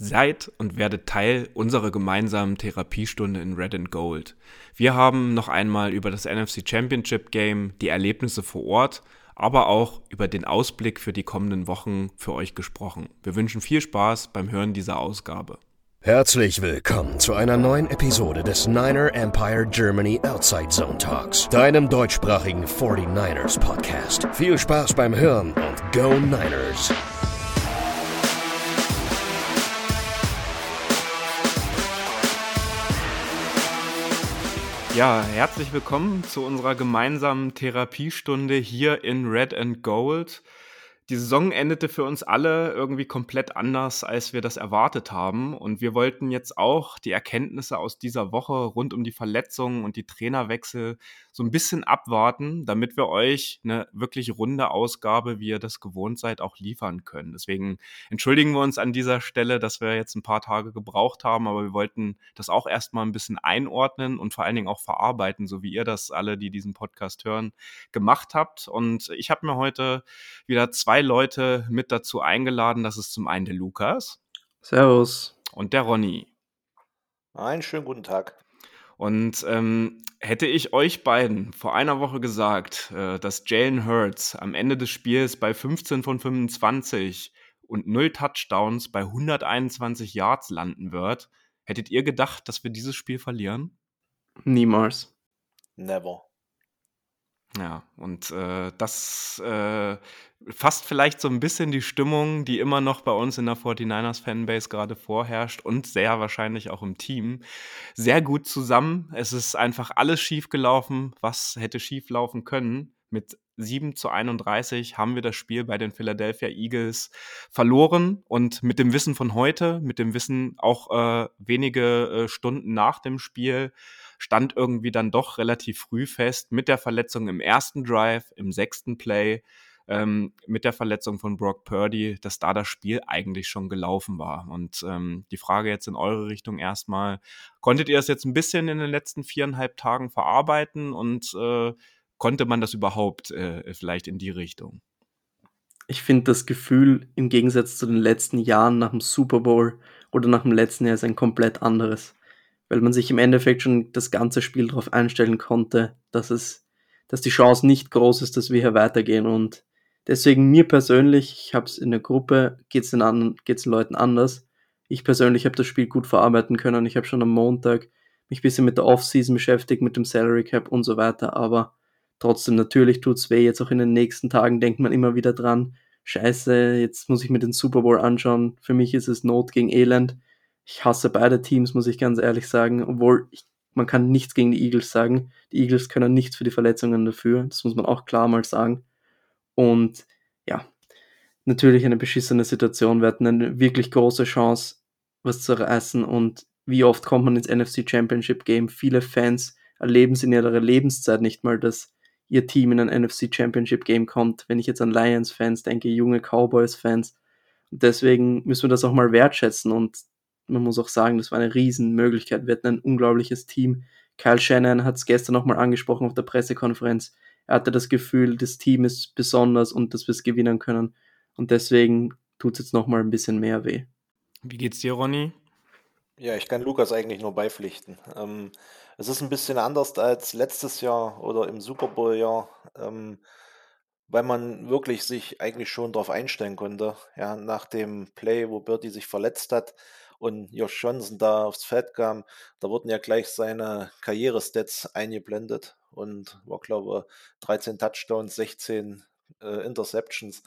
Seid und werdet Teil unserer gemeinsamen Therapiestunde in Red and Gold. Wir haben noch einmal über das NFC Championship Game, die Erlebnisse vor Ort, aber auch über den Ausblick für die kommenden Wochen für euch gesprochen. Wir wünschen viel Spaß beim Hören dieser Ausgabe. Herzlich willkommen zu einer neuen Episode des Niner Empire Germany Outside Zone Talks, deinem deutschsprachigen 49ers Podcast. Viel Spaß beim Hören und Go Niners! Ja, herzlich willkommen zu unserer gemeinsamen Therapiestunde hier in Red and Gold. Die Saison endete für uns alle irgendwie komplett anders, als wir das erwartet haben. Und wir wollten jetzt auch die Erkenntnisse aus dieser Woche rund um die Verletzungen und die Trainerwechsel so ein bisschen abwarten, damit wir euch eine wirklich runde Ausgabe, wie ihr das gewohnt seid, auch liefern können. Deswegen entschuldigen wir uns an dieser Stelle, dass wir jetzt ein paar Tage gebraucht haben, aber wir wollten das auch erstmal ein bisschen einordnen und vor allen Dingen auch verarbeiten, so wie ihr das alle, die diesen Podcast hören, gemacht habt. Und ich habe mir heute wieder zwei zwei Leute mit dazu eingeladen. Das ist zum einen der Lukas. Servus. Und der Ronny. Einen schönen guten Tag. Und ähm, hätte ich euch beiden vor einer Woche gesagt, äh, dass Jalen Hurts am Ende des Spiels bei 15 von 25 und 0 Touchdowns bei 121 Yards landen wird, hättet ihr gedacht, dass wir dieses Spiel verlieren? Niemals. Never. Ja, und äh, das äh, fasst vielleicht so ein bisschen die Stimmung, die immer noch bei uns in der 49ers Fanbase gerade vorherrscht und sehr wahrscheinlich auch im Team, sehr gut zusammen. Es ist einfach alles schief gelaufen, was hätte schief laufen können. Mit 7 zu 31 haben wir das Spiel bei den Philadelphia Eagles verloren und mit dem Wissen von heute, mit dem Wissen auch äh, wenige äh, Stunden nach dem Spiel, stand irgendwie dann doch relativ früh fest mit der Verletzung im ersten Drive, im sechsten Play, ähm, mit der Verletzung von Brock Purdy, dass da das Spiel eigentlich schon gelaufen war. Und ähm, die Frage jetzt in eure Richtung erstmal, konntet ihr es jetzt ein bisschen in den letzten viereinhalb Tagen verarbeiten und äh, konnte man das überhaupt äh, vielleicht in die Richtung? Ich finde das Gefühl im Gegensatz zu den letzten Jahren nach dem Super Bowl oder nach dem letzten Jahr ist ein komplett anderes weil man sich im Endeffekt schon das ganze Spiel darauf einstellen konnte, dass es, dass die Chance nicht groß ist, dass wir hier weitergehen. Und deswegen mir persönlich, ich habe es in der Gruppe, geht es den, anderen, geht's den Leuten anders. Ich persönlich habe das Spiel gut verarbeiten können. Ich habe schon am Montag mich ein bisschen mit der Offseason beschäftigt, mit dem Salary Cap und so weiter. Aber trotzdem, natürlich tut's weh. Jetzt auch in den nächsten Tagen denkt man immer wieder dran. Scheiße, jetzt muss ich mir den Super Bowl anschauen. Für mich ist es Not gegen Elend ich hasse beide Teams, muss ich ganz ehrlich sagen, obwohl ich, man kann nichts gegen die Eagles sagen. Die Eagles können nichts für die Verletzungen dafür, das muss man auch klar mal sagen. Und ja, natürlich eine beschissene Situation. Wir hatten eine wirklich große Chance, was zu reißen. Und wie oft kommt man ins NFC Championship Game? Viele Fans erleben es in ihrer Lebenszeit nicht mal, dass ihr Team in ein NFC Championship Game kommt. Wenn ich jetzt an Lions-Fans denke, junge Cowboys-Fans. Deswegen müssen wir das auch mal wertschätzen. Und man muss auch sagen, das war eine Riesenmöglichkeit. Wir hatten ein unglaubliches Team. Kyle Shannon hat es gestern nochmal angesprochen auf der Pressekonferenz. Er hatte das Gefühl, das Team ist besonders und dass wir es gewinnen können. Und deswegen tut es jetzt nochmal ein bisschen mehr weh. Wie geht's dir, Ronny? Ja, ich kann Lukas eigentlich nur beipflichten. Ähm, es ist ein bisschen anders als letztes Jahr oder im Super Bowl-Jahr, ähm, weil man wirklich sich eigentlich schon darauf einstellen konnte. Ja, nach dem Play, wo Birdie sich verletzt hat, und Josh Johnson da aufs Feld kam, da wurden ja gleich seine Karrierestats eingeblendet und war, glaube ich, 13 Touchdowns, 16 äh, Interceptions.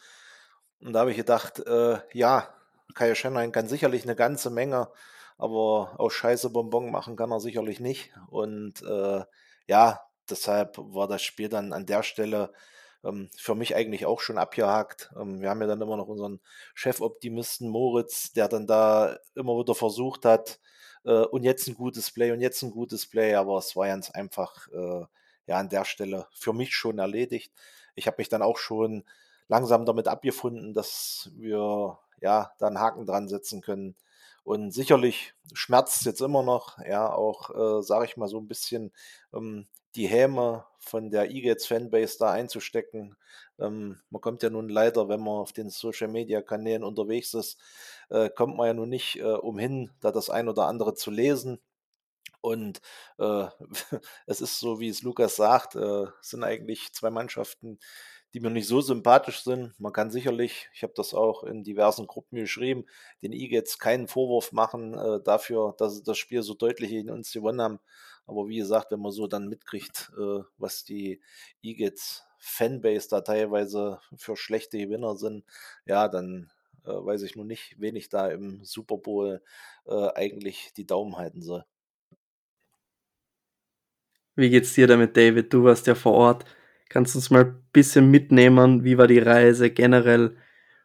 Und da habe ich gedacht, äh, ja, Kaya Shannon kann sicherlich eine ganze Menge, aber aus Scheiße Bonbon machen kann er sicherlich nicht. Und äh, ja, deshalb war das Spiel dann an der Stelle ähm, für mich eigentlich auch schon abgehakt. Ähm, wir haben ja dann immer noch unseren Chefoptimisten Moritz, der dann da immer wieder versucht hat, äh, und jetzt ein gutes Play und jetzt ein gutes Play, aber es war ganz einfach äh, ja an der Stelle für mich schon erledigt. Ich habe mich dann auch schon langsam damit abgefunden, dass wir ja da einen Haken dran setzen können. Und sicherlich schmerzt es jetzt immer noch, ja, auch, äh, sage ich mal, so ein bisschen ähm, die Häme von der Eagles-Fanbase da einzustecken. Ähm, man kommt ja nun leider, wenn man auf den Social-Media-Kanälen unterwegs ist, äh, kommt man ja nun nicht äh, umhin, da das ein oder andere zu lesen. Und äh, es ist so, wie es Lukas sagt, äh, sind eigentlich zwei Mannschaften, die mir nicht so sympathisch sind. Man kann sicherlich, ich habe das auch in diversen Gruppen geschrieben, den Eagles keinen Vorwurf machen äh, dafür, dass sie das Spiel so deutlich gegen uns gewonnen haben. Aber wie gesagt, wenn man so dann mitkriegt, äh, was die Eagles Fanbase da teilweise für schlechte Gewinner sind, ja, dann äh, weiß ich nur nicht, wen ich da im Super Bowl äh, eigentlich die Daumen halten soll. Wie geht's dir damit, David? Du warst ja vor Ort. Kannst du uns mal ein bisschen mitnehmen? Wie war die Reise generell?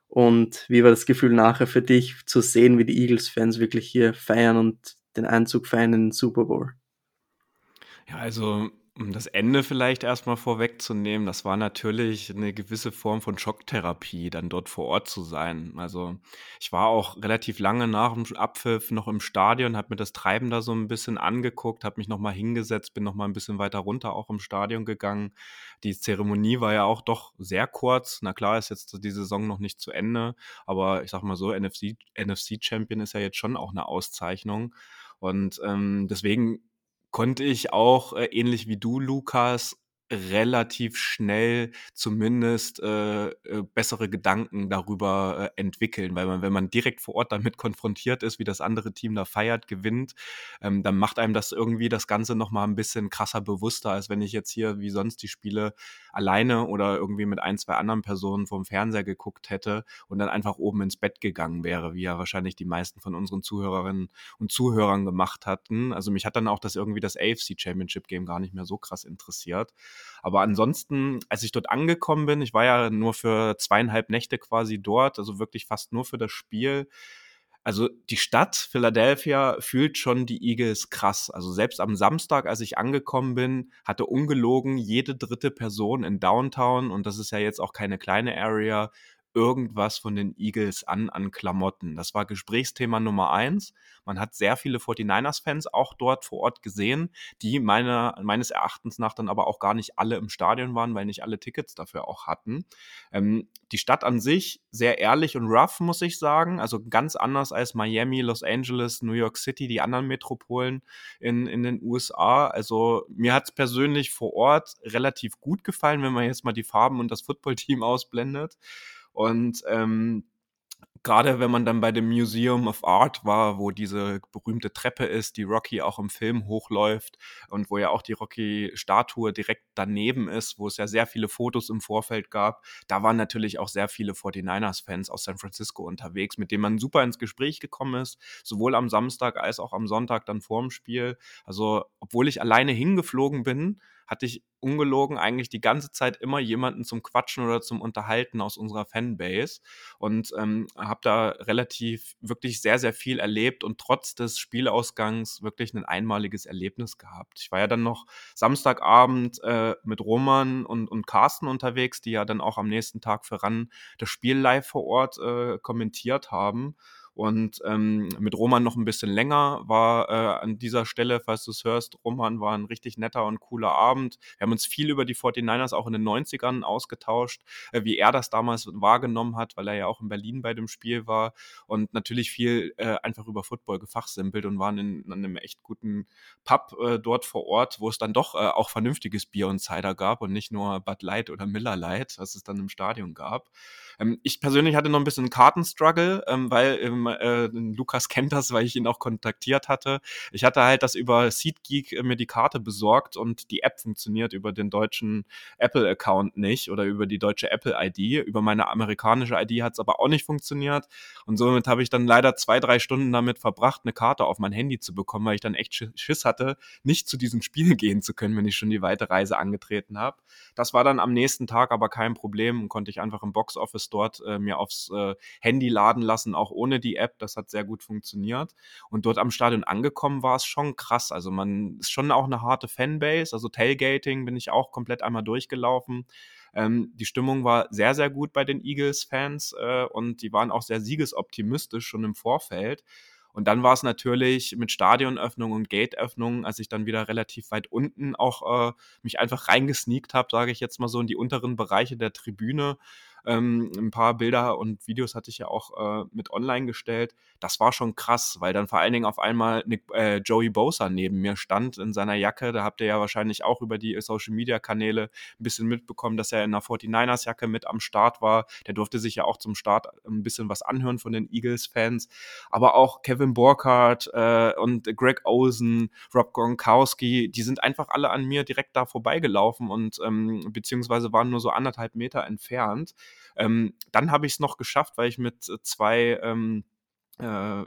Und wie war das Gefühl nachher für dich zu sehen, wie die Eagles-Fans wirklich hier feiern und den Einzug feiern in den Super Bowl? Ja, also um das Ende vielleicht erstmal vorwegzunehmen, das war natürlich eine gewisse Form von Schocktherapie, dann dort vor Ort zu sein. Also, ich war auch relativ lange nach dem Abpfiff noch im Stadion, habe mir das Treiben da so ein bisschen angeguckt, habe mich noch mal hingesetzt, bin noch mal ein bisschen weiter runter auch im Stadion gegangen. Die Zeremonie war ja auch doch sehr kurz. Na klar, ist jetzt die Saison noch nicht zu Ende, aber ich sag mal so, NFC NFC Champion ist ja jetzt schon auch eine Auszeichnung. Und, ähm, deswegen konnte ich auch, äh, ähnlich wie du, Lukas, relativ schnell zumindest äh, äh, bessere Gedanken darüber äh, entwickeln, weil man, wenn man direkt vor Ort damit konfrontiert ist, wie das andere Team da feiert, gewinnt, ähm, dann macht einem das irgendwie das Ganze noch mal ein bisschen krasser bewusster, als wenn ich jetzt hier wie sonst die Spiele alleine oder irgendwie mit ein, zwei anderen Personen vom Fernseher geguckt hätte und dann einfach oben ins Bett gegangen wäre, wie ja wahrscheinlich die meisten von unseren Zuhörerinnen und Zuhörern gemacht hatten. Also mich hat dann auch das irgendwie das AFC Championship Game gar nicht mehr so krass interessiert. Aber ansonsten, als ich dort angekommen bin, ich war ja nur für zweieinhalb Nächte quasi dort, also wirklich fast nur für das Spiel. Also die Stadt Philadelphia fühlt schon die Eagles krass. Also selbst am Samstag, als ich angekommen bin, hatte ungelogen jede dritte Person in Downtown, und das ist ja jetzt auch keine kleine Area, irgendwas von den Eagles an an Klamotten. Das war Gesprächsthema Nummer eins. Man hat sehr viele 49ers-Fans auch dort vor Ort gesehen, die meiner, meines Erachtens nach dann aber auch gar nicht alle im Stadion waren, weil nicht alle Tickets dafür auch hatten. Ähm, die Stadt an sich sehr ehrlich und rough, muss ich sagen. Also ganz anders als Miami, Los Angeles, New York City, die anderen Metropolen in, in den USA. Also mir hat es persönlich vor Ort relativ gut gefallen, wenn man jetzt mal die Farben und das Footballteam ausblendet. Und ähm, gerade wenn man dann bei dem Museum of Art war, wo diese berühmte Treppe ist, die Rocky auch im Film hochläuft und wo ja auch die Rocky-Statue direkt daneben ist, wo es ja sehr viele Fotos im Vorfeld gab, da waren natürlich auch sehr viele 49ers-Fans aus San Francisco unterwegs, mit denen man super ins Gespräch gekommen ist, sowohl am Samstag als auch am Sonntag dann vorm Spiel. Also, obwohl ich alleine hingeflogen bin, hatte ich ungelogen eigentlich die ganze Zeit immer jemanden zum Quatschen oder zum Unterhalten aus unserer Fanbase und ähm, habe da relativ wirklich sehr, sehr viel erlebt und trotz des Spielausgangs wirklich ein einmaliges Erlebnis gehabt. Ich war ja dann noch Samstagabend äh, mit Roman und, und Carsten unterwegs, die ja dann auch am nächsten Tag für RAN das Spiel live vor Ort äh, kommentiert haben. Und ähm, mit Roman noch ein bisschen länger war äh, an dieser Stelle, falls du es hörst, Roman war ein richtig netter und cooler Abend. Wir haben uns viel über die 49ers auch in den 90ern ausgetauscht, äh, wie er das damals wahrgenommen hat, weil er ja auch in Berlin bei dem Spiel war und natürlich viel äh, einfach über Football gefachsimpelt und waren in, in einem echt guten Pub äh, dort vor Ort, wo es dann doch äh, auch vernünftiges Bier und Cider gab und nicht nur Bud Light oder Miller Light, was es dann im Stadion gab. Ähm, ich persönlich hatte noch ein bisschen Kartenstruggle, ähm, weil ähm, äh, Lukas kennt das, weil ich ihn auch kontaktiert hatte. Ich hatte halt das über SeatGeek äh, mir die Karte besorgt und die App funktioniert über den deutschen Apple-Account nicht oder über die deutsche Apple-ID. Über meine amerikanische ID hat es aber auch nicht funktioniert. Und somit habe ich dann leider zwei, drei Stunden damit verbracht, eine Karte auf mein Handy zu bekommen, weil ich dann echt Schiss hatte, nicht zu diesem Spiel gehen zu können, wenn ich schon die weite Reise angetreten habe. Das war dann am nächsten Tag aber kein Problem und konnte ich einfach im Boxoffice dort äh, mir aufs äh, Handy laden lassen, auch ohne die App. Das hat sehr gut funktioniert. Und dort am Stadion angekommen war es schon krass. Also man ist schon auch eine harte Fanbase. Also Tailgating bin ich auch komplett einmal durchgelaufen. Ähm, die Stimmung war sehr, sehr gut bei den Eagles-Fans äh, und die waren auch sehr siegesoptimistisch schon im Vorfeld. Und dann war es natürlich mit Stadionöffnung und Gateöffnung, als ich dann wieder relativ weit unten auch äh, mich einfach reingesneakt habe, sage ich jetzt mal so, in die unteren Bereiche der Tribüne ähm, ein paar Bilder und Videos hatte ich ja auch äh, mit online gestellt. Das war schon krass, weil dann vor allen Dingen auf einmal Nick, äh, Joey Bosa neben mir stand in seiner Jacke. Da habt ihr ja wahrscheinlich auch über die Social Media Kanäle ein bisschen mitbekommen, dass er in einer 49ers Jacke mit am Start war. Der durfte sich ja auch zum Start ein bisschen was anhören von den Eagles-Fans. Aber auch Kevin Borkhardt äh, und Greg Olsen, Rob Gronkowski, die sind einfach alle an mir direkt da vorbeigelaufen und ähm, beziehungsweise waren nur so anderthalb Meter entfernt. Ähm, dann habe ich es noch geschafft, weil ich mit äh, zwei ähm, äh,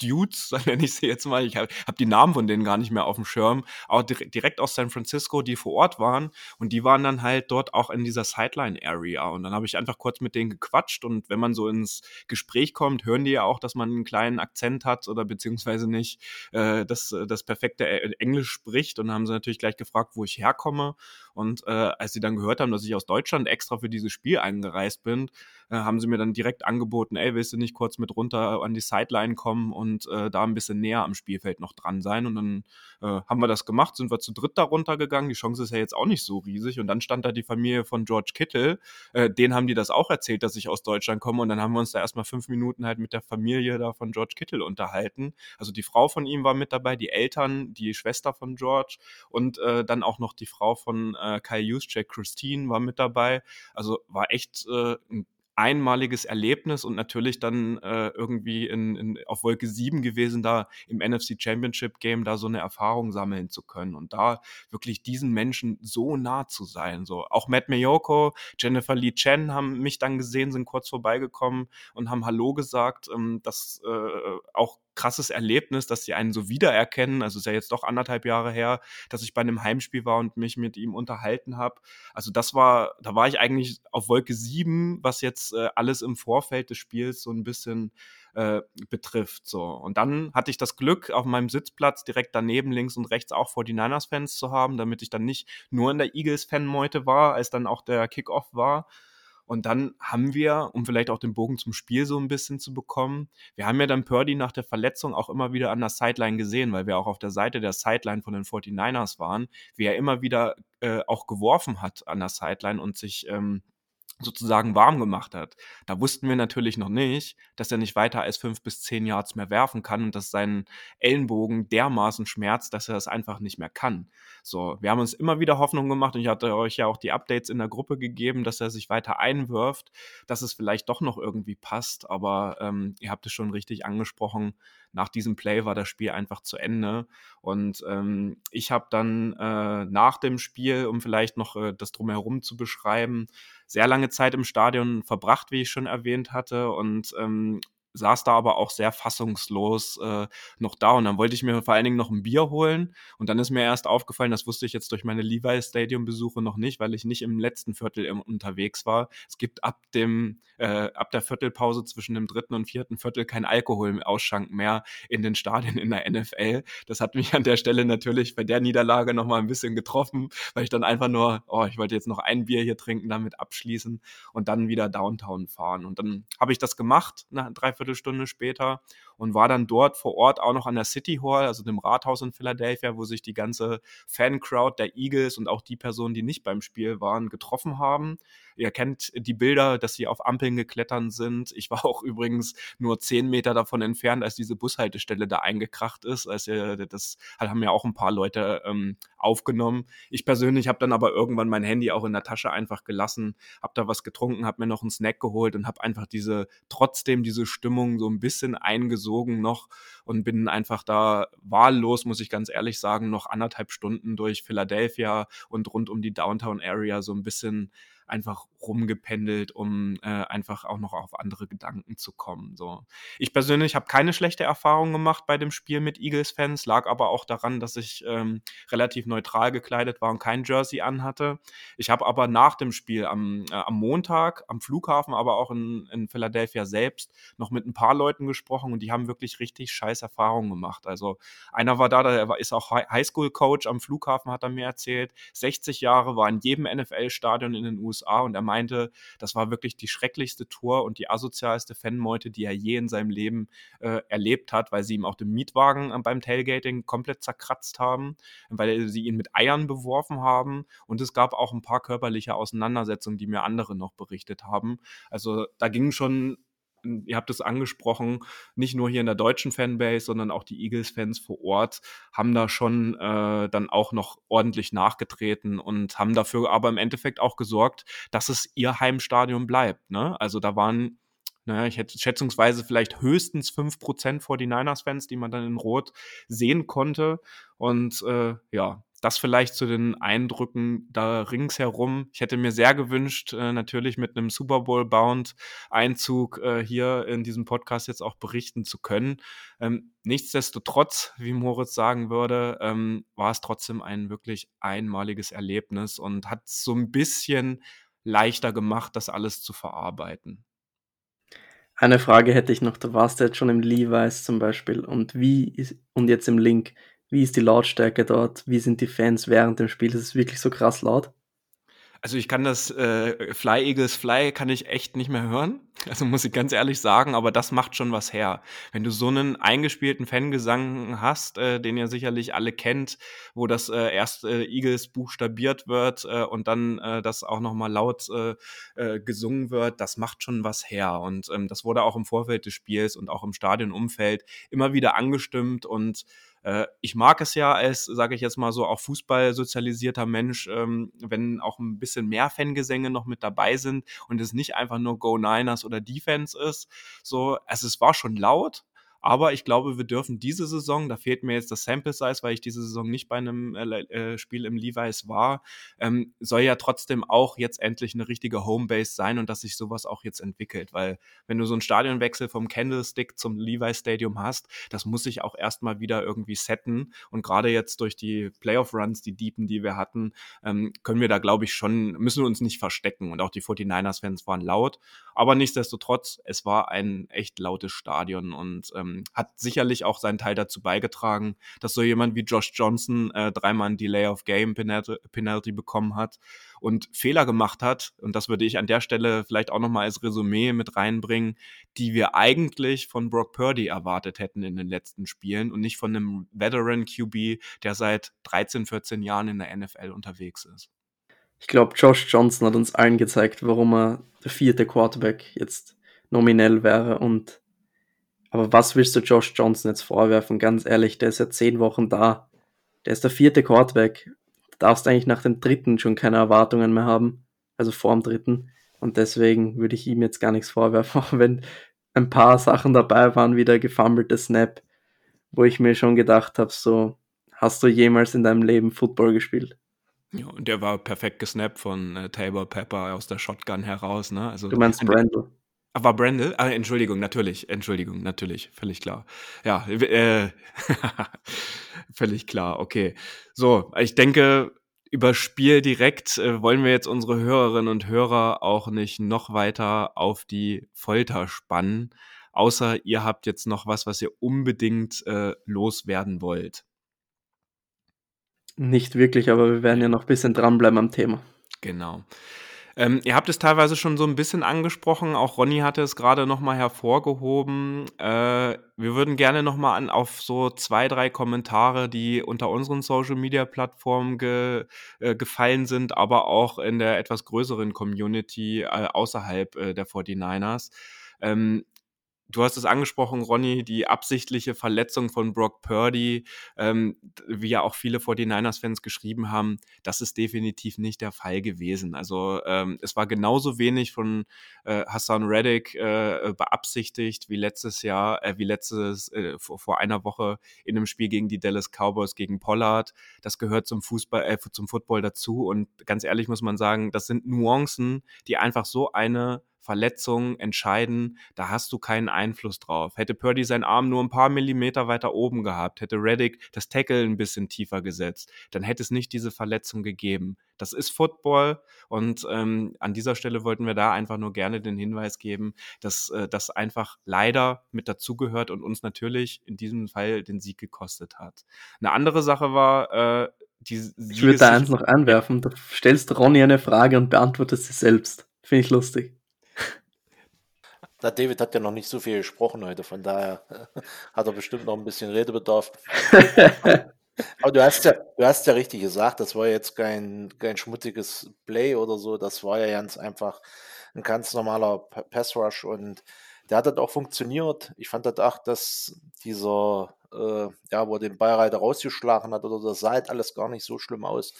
Dudes, nenne ich sie jetzt mal, ich habe hab die Namen von denen gar nicht mehr auf dem Schirm, auch direkt aus San Francisco, die vor Ort waren. Und die waren dann halt dort auch in dieser Sideline-Area. Und dann habe ich einfach kurz mit denen gequatscht. Und wenn man so ins Gespräch kommt, hören die ja auch, dass man einen kleinen Akzent hat oder beziehungsweise nicht äh, das, das perfekte Englisch spricht. Und dann haben sie natürlich gleich gefragt, wo ich herkomme. Und äh, als sie dann gehört haben, dass ich aus Deutschland extra für dieses Spiel eingereist bin, äh, haben sie mir dann direkt angeboten, ey, willst du nicht kurz mit runter an die Sideline kommen und äh, da ein bisschen näher am Spielfeld noch dran sein? Und dann äh, haben wir das gemacht, sind wir zu dritt da runtergegangen. Die Chance ist ja jetzt auch nicht so riesig. Und dann stand da die Familie von George Kittle. Äh, denen haben die das auch erzählt, dass ich aus Deutschland komme. Und dann haben wir uns da erstmal fünf Minuten halt mit der Familie da von George Kittle unterhalten. Also die Frau von ihm war mit dabei, die Eltern, die Schwester von George und äh, dann auch noch die Frau von äh, Kai Juszczyk, Christine, war mit dabei. Also war echt äh, ein einmaliges Erlebnis und natürlich dann äh, irgendwie in, in, auf Wolke 7 gewesen, da im NFC Championship Game da so eine Erfahrung sammeln zu können und da wirklich diesen Menschen so nah zu sein. So auch Matt Mayoko, Jennifer Lee Chen haben mich dann gesehen, sind kurz vorbeigekommen und haben Hallo gesagt. Ähm, das äh, auch krasses Erlebnis, dass sie einen so wiedererkennen. Also ist ja jetzt doch anderthalb Jahre her, dass ich bei einem Heimspiel war und mich mit ihm unterhalten habe. Also das war, da war ich eigentlich auf Wolke 7, was jetzt äh, alles im Vorfeld des Spiels so ein bisschen äh, betrifft. So. Und dann hatte ich das Glück, auf meinem Sitzplatz direkt daneben links und rechts auch 49ers-Fans zu haben, damit ich dann nicht nur in der Eagles-Fanmeute war, als dann auch der Kickoff war, und dann haben wir, um vielleicht auch den Bogen zum Spiel so ein bisschen zu bekommen, wir haben ja dann Purdy nach der Verletzung auch immer wieder an der Sideline gesehen, weil wir auch auf der Seite der Sideline von den 49ers waren, wie er immer wieder äh, auch geworfen hat an der Sideline und sich ähm, sozusagen warm gemacht hat. Da wussten wir natürlich noch nicht, dass er nicht weiter als fünf bis zehn Yards mehr werfen kann und dass sein Ellenbogen dermaßen schmerzt, dass er das einfach nicht mehr kann. So, wir haben uns immer wieder Hoffnung gemacht und ich hatte euch ja auch die Updates in der Gruppe gegeben, dass er sich weiter einwirft, dass es vielleicht doch noch irgendwie passt, aber ähm, ihr habt es schon richtig angesprochen, nach diesem Play war das Spiel einfach zu Ende. Und ähm, ich habe dann äh, nach dem Spiel, um vielleicht noch äh, das drumherum zu beschreiben, sehr lange Zeit im Stadion verbracht, wie ich schon erwähnt hatte. Und ähm, saß da aber auch sehr fassungslos äh, noch da. Und dann wollte ich mir vor allen Dingen noch ein Bier holen. Und dann ist mir erst aufgefallen, das wusste ich jetzt durch meine Levi Stadium Besuche noch nicht, weil ich nicht im letzten Viertel im, unterwegs war. Es gibt ab dem, äh, ab der Viertelpause zwischen dem dritten und vierten Viertel kein Alkohol im Ausschank mehr in den Stadien in der NFL. Das hat mich an der Stelle natürlich bei der Niederlage nochmal ein bisschen getroffen, weil ich dann einfach nur, oh, ich wollte jetzt noch ein Bier hier trinken, damit abschließen und dann wieder Downtown fahren. Und dann habe ich das gemacht, nach drei Viertelstunde später und war dann dort vor Ort auch noch an der City Hall, also dem Rathaus in Philadelphia, wo sich die ganze Fancrowd der Eagles und auch die Personen, die nicht beim Spiel waren, getroffen haben. Ihr kennt die Bilder, dass sie auf Ampeln geklettert sind. Ich war auch übrigens nur zehn Meter davon entfernt, als diese Bushaltestelle da eingekracht ist. Also das haben ja auch ein paar Leute ähm, aufgenommen. Ich persönlich habe dann aber irgendwann mein Handy auch in der Tasche einfach gelassen, habe da was getrunken, habe mir noch einen Snack geholt und habe einfach diese trotzdem diese Stimmung so ein bisschen eingesogen noch und bin einfach da wahllos, muss ich ganz ehrlich sagen, noch anderthalb Stunden durch Philadelphia und rund um die Downtown Area so ein bisschen einfach rumgependelt, um äh, einfach auch noch auf andere Gedanken zu kommen. So. Ich persönlich habe keine schlechte Erfahrung gemacht bei dem Spiel mit Eagles-Fans, lag aber auch daran, dass ich ähm, relativ neutral gekleidet war und kein Jersey anhatte. Ich habe aber nach dem Spiel am, äh, am Montag am Flughafen, aber auch in, in Philadelphia selbst noch mit ein paar Leuten gesprochen und die haben wirklich richtig scheiß Erfahrungen gemacht. Also einer war da, der ist auch Highschool-Coach am Flughafen, hat er mir erzählt, 60 Jahre, war in jedem NFL-Stadion in den USA und er meinte, meinte, das war wirklich die schrecklichste Tour und die asozialste Fanmeute, die er je in seinem Leben äh, erlebt hat, weil sie ihm auch den Mietwagen äh, beim Tailgating komplett zerkratzt haben, weil sie ihn mit Eiern beworfen haben und es gab auch ein paar körperliche Auseinandersetzungen, die mir andere noch berichtet haben. Also da ging schon ihr habt es angesprochen, nicht nur hier in der deutschen Fanbase, sondern auch die Eagles-Fans vor Ort haben da schon äh, dann auch noch ordentlich nachgetreten und haben dafür aber im Endeffekt auch gesorgt, dass es ihr Heimstadion bleibt. Ne? Also da waren naja, ich hätte schätzungsweise vielleicht höchstens 5% 49ers-Fans, die man dann in Rot sehen konnte. Und äh, ja, das vielleicht zu den Eindrücken da ringsherum. Ich hätte mir sehr gewünscht, äh, natürlich mit einem Super Bowl-Bound-Einzug äh, hier in diesem Podcast jetzt auch berichten zu können. Ähm, nichtsdestotrotz, wie Moritz sagen würde, ähm, war es trotzdem ein wirklich einmaliges Erlebnis und hat so ein bisschen leichter gemacht, das alles zu verarbeiten. Eine Frage hätte ich noch, du warst jetzt schon im Levi's zum Beispiel und wie ist, und jetzt im Link, wie ist die Lautstärke dort? Wie sind die Fans während dem Spiel? Ist es wirklich so krass laut? Also ich kann das äh, Fly Eagles Fly kann ich echt nicht mehr hören. Also muss ich ganz ehrlich sagen, aber das macht schon was her. Wenn du so einen eingespielten Fangesang hast, äh, den ihr sicherlich alle kennt, wo das äh, erst äh, Eagles buchstabiert wird äh, und dann äh, das auch noch mal laut äh, äh, gesungen wird, das macht schon was her. Und ähm, das wurde auch im Vorfeld des Spiels und auch im Stadionumfeld immer wieder angestimmt und äh, ich mag es ja als, sage ich jetzt mal so, auch Fußball sozialisierter Mensch, ähm, wenn auch ein bisschen mehr Fangesänge noch mit dabei sind und es nicht einfach nur Go Niners oder Defense ist. So, also es war schon laut, aber ich glaube, wir dürfen diese Saison, da fehlt mir jetzt das Sample Size, weil ich diese Saison nicht bei einem äh, äh, Spiel im Levi's war, ähm, soll ja trotzdem auch jetzt endlich eine richtige Homebase sein und dass sich sowas auch jetzt entwickelt. Weil wenn du so einen Stadionwechsel vom Candlestick zum Levi's Stadium hast, das muss sich auch erstmal wieder irgendwie setten. Und gerade jetzt durch die Playoff-Runs, die Deepen, die wir hatten, ähm, können wir da, glaube ich, schon, müssen wir uns nicht verstecken. Und auch die 49ers-Fans waren laut. Aber nichtsdestotrotz, es war ein echt lautes Stadion und ähm, hat sicherlich auch seinen Teil dazu beigetragen, dass so jemand wie Josh Johnson äh, dreimal ein Delay of Game Penalty, Penalty bekommen hat und Fehler gemacht hat. Und das würde ich an der Stelle vielleicht auch nochmal als Resümee mit reinbringen, die wir eigentlich von Brock Purdy erwartet hätten in den letzten Spielen und nicht von einem Veteran QB, der seit 13, 14 Jahren in der NFL unterwegs ist. Ich glaube, Josh Johnson hat uns allen gezeigt, warum er der vierte Quarterback jetzt nominell wäre und aber was willst du Josh Johnson jetzt vorwerfen? Ganz ehrlich, der ist ja zehn Wochen da. Der ist der vierte Quarterback. Du darfst eigentlich nach dem dritten schon keine Erwartungen mehr haben. Also vor dem dritten. Und deswegen würde ich ihm jetzt gar nichts vorwerfen, auch wenn ein paar Sachen dabei waren, wie der gefummelte Snap, wo ich mir schon gedacht habe, so, hast du jemals in deinem Leben Football gespielt? Ja, und der war perfekt gesnappt von äh, Tabor Pepper aus der Shotgun heraus, ne? Also, du meinst Brandel? War Brandel? Ah, Entschuldigung, natürlich, Entschuldigung, natürlich, völlig klar. Ja, äh, völlig klar, okay. So, ich denke, über Spiel direkt äh, wollen wir jetzt unsere Hörerinnen und Hörer auch nicht noch weiter auf die Folter spannen, außer ihr habt jetzt noch was, was ihr unbedingt äh, loswerden wollt. Nicht wirklich, aber wir werden ja noch ein bisschen dranbleiben am Thema. Genau. Ähm, ihr habt es teilweise schon so ein bisschen angesprochen, auch Ronny hatte es gerade nochmal hervorgehoben. Äh, wir würden gerne nochmal an auf so zwei, drei Kommentare, die unter unseren Social-Media-Plattformen ge, äh, gefallen sind, aber auch in der etwas größeren Community äh, außerhalb äh, der 49ers. Ähm, Du hast es angesprochen, Ronny, die absichtliche Verletzung von Brock Purdy, ähm, wie ja auch viele 49ers-Fans geschrieben haben, das ist definitiv nicht der Fall gewesen. Also ähm, es war genauso wenig von äh, Hassan Reddick äh, beabsichtigt wie letztes Jahr, äh, wie letztes, äh, vor, vor, einer Woche in einem Spiel gegen die Dallas Cowboys gegen Pollard. Das gehört zum Fußball, äh, zum Football dazu. Und ganz ehrlich muss man sagen, das sind Nuancen, die einfach so eine Verletzungen entscheiden, da hast du keinen Einfluss drauf. Hätte Purdy seinen Arm nur ein paar Millimeter weiter oben gehabt, hätte Reddick das Tackle ein bisschen tiefer gesetzt, dann hätte es nicht diese Verletzung gegeben. Das ist Football und ähm, an dieser Stelle wollten wir da einfach nur gerne den Hinweis geben, dass äh, das einfach leider mit dazugehört und uns natürlich in diesem Fall den Sieg gekostet hat. Eine andere Sache war, äh, die ich würde da eins noch anwerfen. Du stellst Ronny eine Frage und beantwortest sie selbst. Finde ich lustig. Na, David hat ja noch nicht so viel gesprochen heute, von daher hat er bestimmt noch ein bisschen Redebedarf. Aber du hast ja, du hast ja richtig gesagt, das war jetzt kein, kein schmutziges Play oder so, das war ja ganz einfach ein ganz normaler Pass Rush und der hat halt auch funktioniert. Ich fand halt auch, dass dieser, äh, ja, wo er den Ballreiter rausgeschlagen hat oder das sah halt alles gar nicht so schlimm aus.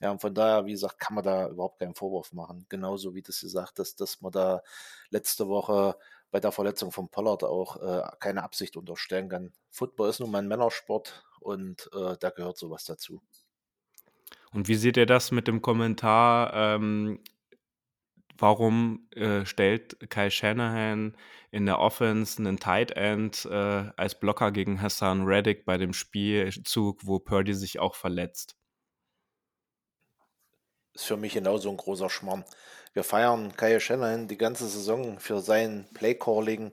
Ja, und von daher, wie gesagt, kann man da überhaupt keinen Vorwurf machen. Genauso wie das gesagt hast, dass man da letzte Woche bei der Verletzung von Pollard auch äh, keine Absicht unterstellen kann. Football ist nun mal ein Männersport und äh, da gehört sowas dazu. Und wie seht ihr das mit dem Kommentar, ähm, warum äh, stellt Kai Shanahan in der Offense einen Tight End äh, als Blocker gegen Hassan Reddick bei dem Spielzug, wo Purdy sich auch verletzt? Ist für mich genauso ein großer Schmarrn. Wir feiern Kai Shanahan die ganze Saison für sein Playcalling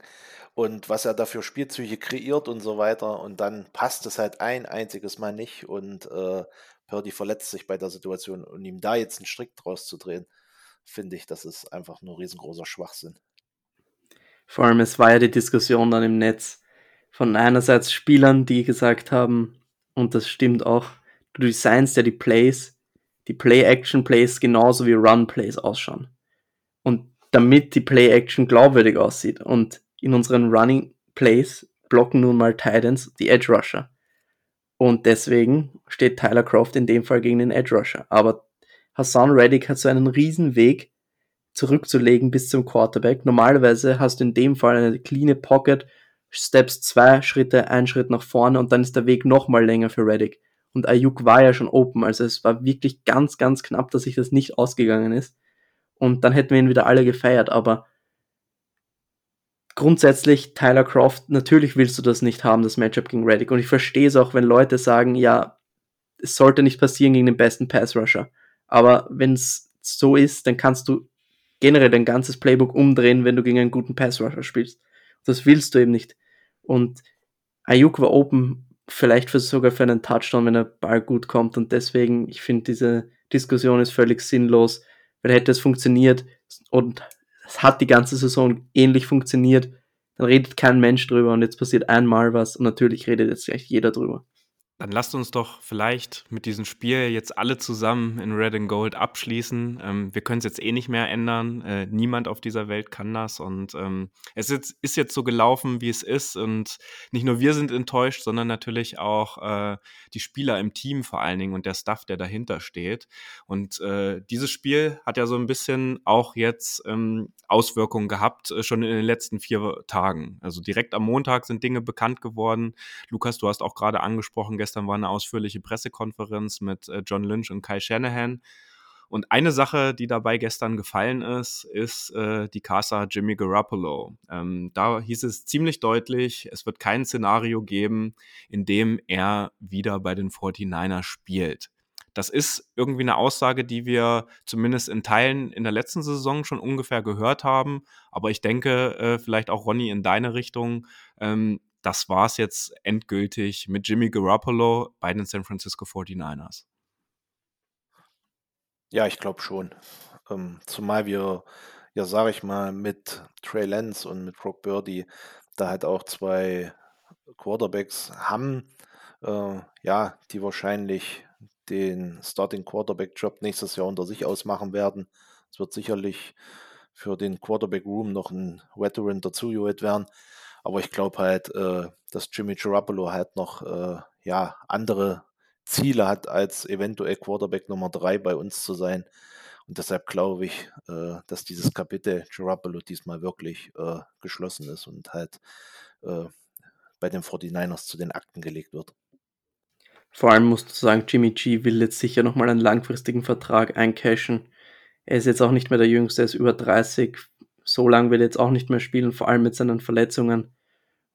und was er da für Spielzüge kreiert und so weiter. Und dann passt es halt ein einziges Mal nicht und äh, Purdy verletzt sich bei der Situation und ihm da jetzt einen Strick draus zu drehen, finde ich, das ist einfach nur riesengroßer Schwachsinn. Vor allem, es war ja die Diskussion dann im Netz von einerseits Spielern, die gesagt haben, und das stimmt auch, du designst ja die Plays, die Play-Action-Plays genauso wie Run-Plays ausschauen. Und damit die Play-Action glaubwürdig aussieht. Und in unseren Running-Plays blocken nun mal Titans die Edge-Rusher. Und deswegen steht Tyler Croft in dem Fall gegen den Edge Rusher. Aber Hassan Reddick hat so einen riesen Weg zurückzulegen bis zum Quarterback. Normalerweise hast du in dem Fall eine clean Pocket, Steps zwei Schritte, ein Schritt nach vorne und dann ist der Weg nochmal länger für Reddick. Und Ayuk war ja schon open, also es war wirklich ganz, ganz knapp, dass sich das nicht ausgegangen ist. Und dann hätten wir ihn wieder alle gefeiert, aber grundsätzlich Tyler Croft, natürlich willst du das nicht haben, das Matchup gegen Reddick. Und ich verstehe es auch, wenn Leute sagen, ja, es sollte nicht passieren gegen den besten Pass Rusher. Aber wenn es so ist, dann kannst du generell dein ganzes Playbook umdrehen, wenn du gegen einen guten Pass Rusher spielst. Das willst du eben nicht. Und Ayuk war open, vielleicht für, sogar für einen Touchdown, wenn der Ball gut kommt. Und deswegen, ich finde, diese Diskussion ist völlig sinnlos, weil hätte es funktioniert und es hat die ganze Saison ähnlich funktioniert, dann redet kein Mensch drüber und jetzt passiert einmal was und natürlich redet jetzt gleich jeder drüber. Dann lasst uns doch vielleicht mit diesem Spiel jetzt alle zusammen in Red and Gold abschließen. Ähm, wir können es jetzt eh nicht mehr ändern. Äh, niemand auf dieser Welt kann das. Und ähm, es ist, ist, jetzt so gelaufen, wie es ist. Und nicht nur wir sind enttäuscht, sondern natürlich auch äh, die Spieler im Team vor allen Dingen und der Staff, der dahinter steht. Und äh, dieses Spiel hat ja so ein bisschen auch jetzt ähm, Auswirkungen gehabt, äh, schon in den letzten vier Tagen. Also direkt am Montag sind Dinge bekannt geworden. Lukas, du hast auch gerade angesprochen, Gestern war eine ausführliche Pressekonferenz mit äh, John Lynch und Kai Shanahan. Und eine Sache, die dabei gestern gefallen ist, ist äh, die Casa Jimmy Garoppolo. Ähm, da hieß es ziemlich deutlich, es wird kein Szenario geben, in dem er wieder bei den 49ers spielt. Das ist irgendwie eine Aussage, die wir zumindest in Teilen in der letzten Saison schon ungefähr gehört haben. Aber ich denke, äh, vielleicht auch Ronny in deine Richtung. Ähm, das war es jetzt endgültig mit Jimmy Garoppolo bei den San Francisco 49ers. Ja, ich glaube schon. Ähm, zumal wir, ja, sage ich mal, mit Trey Lance und mit Brock Birdie da halt auch zwei Quarterbacks haben, äh, ja, die wahrscheinlich den Starting Quarterback Job nächstes Jahr unter sich ausmachen werden. Es wird sicherlich für den Quarterback Room noch ein Veteran dazugeholt werden. Aber ich glaube halt, äh, dass Jimmy Garoppolo halt noch äh, ja, andere Ziele hat, als eventuell Quarterback Nummer drei bei uns zu sein. Und deshalb glaube ich, äh, dass dieses Kapitel Garoppolo diesmal wirklich äh, geschlossen ist und halt äh, bei den 49ers zu den Akten gelegt wird. Vor allem musst du sagen, Jimmy G will jetzt sicher nochmal einen langfristigen Vertrag eincashen. Er ist jetzt auch nicht mehr der Jüngste, er ist über 30. So lange will er jetzt auch nicht mehr spielen, vor allem mit seinen Verletzungen.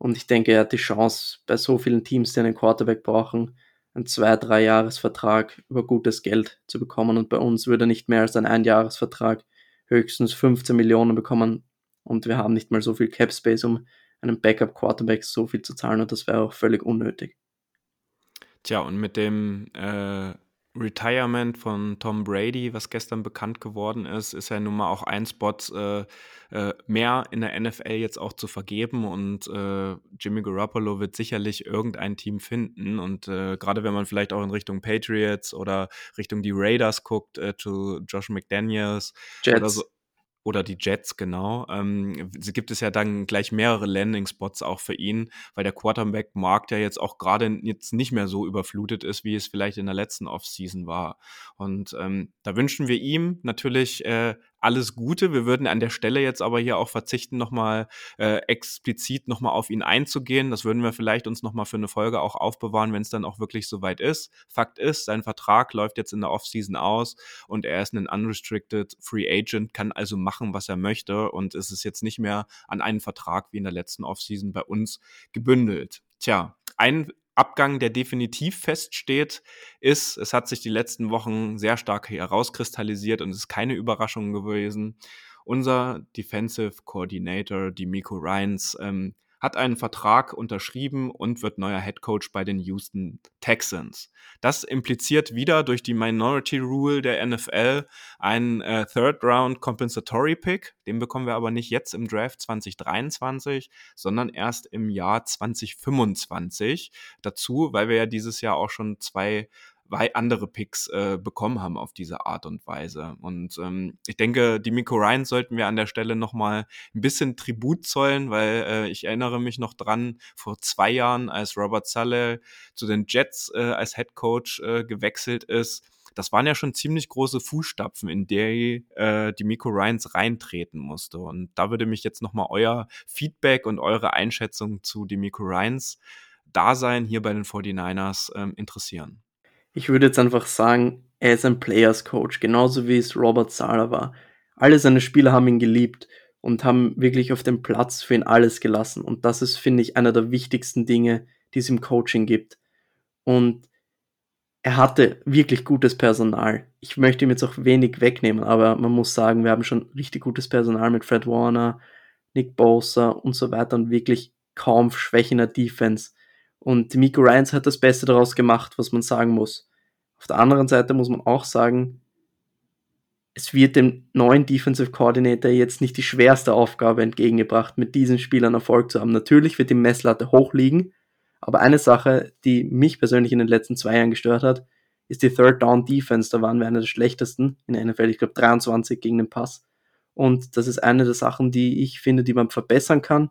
Und ich denke, er hat die Chance, bei so vielen Teams, die einen Quarterback brauchen, einen zwei-, drei Jahresvertrag über gutes Geld zu bekommen. Und bei uns würde er nicht mehr als ein Einjahresvertrag höchstens 15 Millionen bekommen. Und wir haben nicht mal so viel Cap Space, um einem Backup Quarterback so viel zu zahlen. Und das wäre auch völlig unnötig. Tja, und mit dem äh, Retirement von Tom Brady, was gestern bekannt geworden ist, ist ja nun mal auch ein Spot äh, äh, mehr in der NFL jetzt auch zu vergeben und äh, Jimmy Garoppolo wird sicherlich irgendein Team finden und äh, gerade wenn man vielleicht auch in Richtung Patriots oder Richtung die Raiders guckt, äh, zu Josh McDaniels Jets. oder so oder die Jets, genau. Ähm, gibt es ja dann gleich mehrere Landing-Spots auch für ihn, weil der Quarterback-Markt ja jetzt auch gerade jetzt nicht mehr so überflutet ist, wie es vielleicht in der letzten Offseason war. Und ähm, da wünschen wir ihm natürlich äh, alles Gute. Wir würden an der Stelle jetzt aber hier auch verzichten, nochmal äh, explizit nochmal auf ihn einzugehen. Das würden wir vielleicht uns nochmal für eine Folge auch aufbewahren, wenn es dann auch wirklich soweit ist. Fakt ist, sein Vertrag läuft jetzt in der Offseason aus und er ist ein unrestricted Free Agent, kann also machen, was er möchte und es ist jetzt nicht mehr an einen Vertrag wie in der letzten Offseason bei uns gebündelt. Tja, ein Abgang, der definitiv feststeht, ist, es hat sich die letzten Wochen sehr stark herauskristallisiert und es ist keine Überraschung gewesen. Unser Defensive Coordinator, die Miko Ryans, ähm, hat einen Vertrag unterschrieben und wird neuer Head Coach bei den Houston Texans. Das impliziert wieder durch die Minority Rule der NFL einen äh, Third Round Compensatory Pick. Den bekommen wir aber nicht jetzt im Draft 2023, sondern erst im Jahr 2025 dazu, weil wir ja dieses Jahr auch schon zwei andere Picks äh, bekommen haben auf diese Art und Weise. Und ähm, ich denke, die Miko Ryan sollten wir an der Stelle nochmal ein bisschen Tribut zollen, weil äh, ich erinnere mich noch dran, vor zwei Jahren, als Robert Saleh zu den Jets äh, als Head Coach äh, gewechselt ist, das waren ja schon ziemlich große Fußstapfen, in der äh, die Miko Ryans reintreten musste. Und da würde mich jetzt nochmal euer Feedback und eure Einschätzung zu die Miko Ryans Dasein hier bei den 49ers ähm, interessieren ich würde jetzt einfach sagen, er ist ein Players Coach, genauso wie es Robert Sala war. Alle seine Spieler haben ihn geliebt und haben wirklich auf dem Platz für ihn alles gelassen. Und das ist, finde ich, einer der wichtigsten Dinge, die es im Coaching gibt. Und er hatte wirklich gutes Personal. Ich möchte ihm jetzt auch wenig wegnehmen, aber man muss sagen, wir haben schon richtig gutes Personal mit Fred Warner, Nick Bosa und so weiter und wirklich kaum Schwäche in der Defense. Und Miko Ryans hat das Beste daraus gemacht, was man sagen muss. Auf der anderen Seite muss man auch sagen, es wird dem neuen Defensive Coordinator jetzt nicht die schwerste Aufgabe entgegengebracht, mit diesen Spielern Erfolg zu haben. Natürlich wird die Messlatte hoch liegen, aber eine Sache, die mich persönlich in den letzten zwei Jahren gestört hat, ist die Third Down Defense. Da waren wir einer der schlechtesten in der NFL. Ich glaube 23 gegen den Pass. Und das ist eine der Sachen, die ich finde, die man verbessern kann.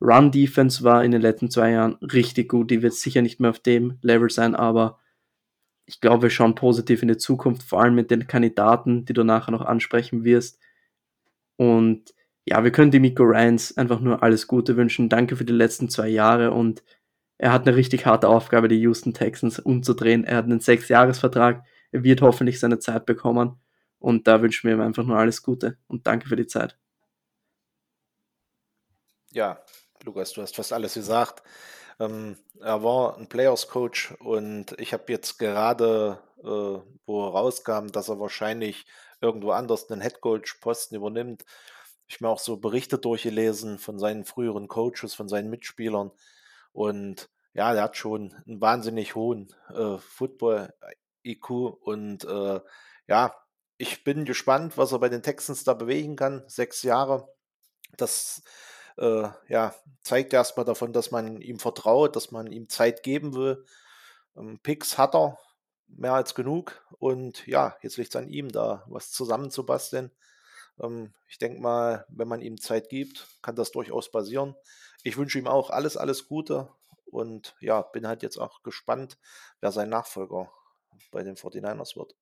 Run-Defense war in den letzten zwei Jahren richtig gut. Die wird sicher nicht mehr auf dem Level sein, aber ich glaube, wir schauen positiv in die Zukunft, vor allem mit den Kandidaten, die du nachher noch ansprechen wirst. Und ja, wir können die Miko Ryans einfach nur alles Gute wünschen. Danke für die letzten zwei Jahre und er hat eine richtig harte Aufgabe, die Houston Texans umzudrehen. Er hat einen Sechsjahresvertrag. Er wird hoffentlich seine Zeit bekommen. Und da wünschen wir ihm einfach nur alles Gute und danke für die Zeit. Ja, Lukas, du hast fast alles gesagt. Ähm, er war ein Players Coach und ich habe jetzt gerade, äh, wo rauskam, dass er wahrscheinlich irgendwo anders einen Head Coach Posten übernimmt, ich mir auch so Berichte durchgelesen von seinen früheren Coaches, von seinen Mitspielern und ja, der hat schon einen wahnsinnig hohen äh, Football IQ und äh, ja, ich bin gespannt, was er bei den Texans da bewegen kann. Sechs Jahre, das äh, ja, zeigt erstmal davon, dass man ihm vertraut, dass man ihm Zeit geben will. Ähm, Picks hat er mehr als genug und ja, jetzt liegt es an ihm, da was zusammenzubasteln. Ähm, ich denke mal, wenn man ihm Zeit gibt, kann das durchaus passieren. Ich wünsche ihm auch alles, alles Gute und ja, bin halt jetzt auch gespannt, wer sein Nachfolger bei den 49ers wird.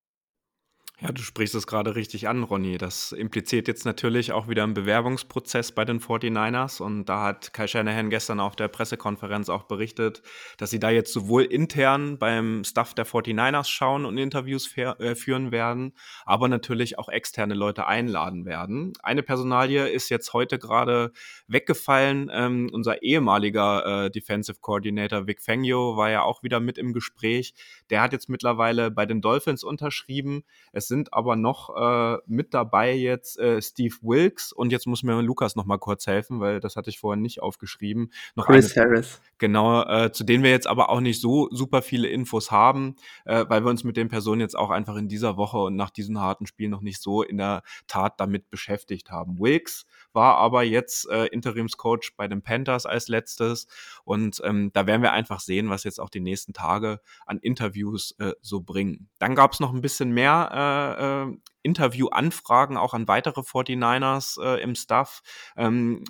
Ja, du sprichst es gerade richtig an, Ronny. Das impliziert jetzt natürlich auch wieder einen Bewerbungsprozess bei den 49ers. Und da hat Kai Shanahan gestern auf der Pressekonferenz auch berichtet, dass sie da jetzt sowohl intern beim Staff der 49ers schauen und Interviews äh, führen werden, aber natürlich auch externe Leute einladen werden. Eine Personalie ist jetzt heute gerade weggefallen. Ähm, unser ehemaliger äh, Defensive Coordinator Vic Fangio war ja auch wieder mit im Gespräch. Der hat jetzt mittlerweile bei den Dolphins unterschrieben. Es Es sind aber noch äh, mit dabei jetzt äh, Steve Wilkes und jetzt muss mir Lukas noch mal kurz helfen, weil das hatte ich vorhin nicht aufgeschrieben. Noch Chris eine, Harris. Genau, äh, zu denen wir jetzt aber auch nicht so super viele Infos haben, äh, weil wir uns mit den Personen jetzt auch einfach in dieser Woche und nach diesem harten Spiel noch nicht so in der Tat damit beschäftigt haben. Wilkes war aber jetzt äh, Interimscoach bei den Panthers als letztes und ähm, da werden wir einfach sehen, was jetzt auch die nächsten Tage an Interviews äh, so bringen. Dann gab es noch ein bisschen mehr äh, äh, Interviewanfragen auch an weitere 49ers äh, im Staff. Ähm,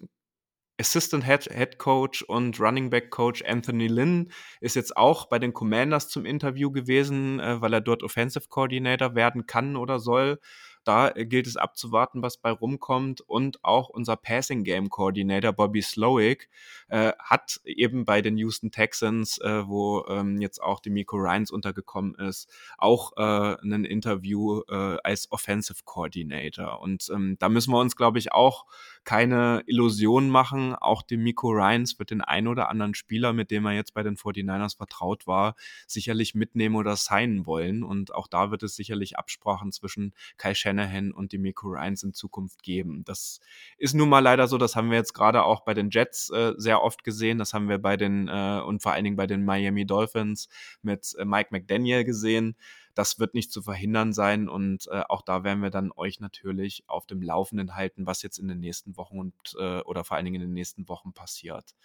Assistant Head, Head Coach und Running Back Coach Anthony Lynn ist jetzt auch bei den Commanders zum Interview gewesen, äh, weil er dort Offensive Coordinator werden kann oder soll. Da äh, gilt es abzuwarten, was bei rumkommt. Und auch unser Passing Game Coordinator Bobby Slowick äh, hat eben bei den Houston Texans, äh, wo ähm, jetzt auch die Miko Ryans untergekommen ist, auch äh, ein Interview äh, als Offensive Coordinator. Und ähm, da müssen wir uns, glaube ich, auch keine Illusionen machen. Auch dem Miko Ryans wird den ein oder anderen Spieler, mit dem er jetzt bei den 49ers vertraut war, sicherlich mitnehmen oder signen wollen. Und auch da wird es sicherlich Absprachen zwischen Kai Shannon Shanahan und die Miko Ryans in Zukunft geben. Das ist nun mal leider so, das haben wir jetzt gerade auch bei den Jets äh, sehr oft gesehen, das haben wir bei den äh, und vor allen Dingen bei den Miami Dolphins mit äh, Mike McDaniel gesehen. Das wird nicht zu verhindern sein und äh, auch da werden wir dann euch natürlich auf dem Laufenden halten, was jetzt in den nächsten Wochen und äh, oder vor allen Dingen in den nächsten Wochen passiert.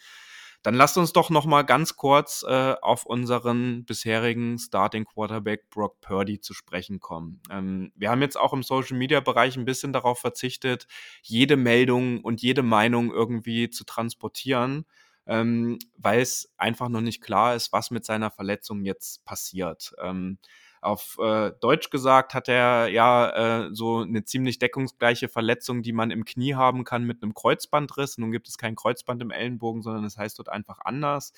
Dann lasst uns doch noch mal ganz kurz äh, auf unseren bisherigen Starting Quarterback Brock Purdy zu sprechen kommen. Ähm, wir haben jetzt auch im Social Media Bereich ein bisschen darauf verzichtet, jede Meldung und jede Meinung irgendwie zu transportieren, ähm, weil es einfach noch nicht klar ist, was mit seiner Verletzung jetzt passiert. Ähm, auf äh, Deutsch gesagt hat er ja äh, so eine ziemlich deckungsgleiche Verletzung, die man im Knie haben kann mit einem Kreuzbandriss. Nun gibt es kein Kreuzband im Ellenbogen, sondern es heißt dort einfach anders.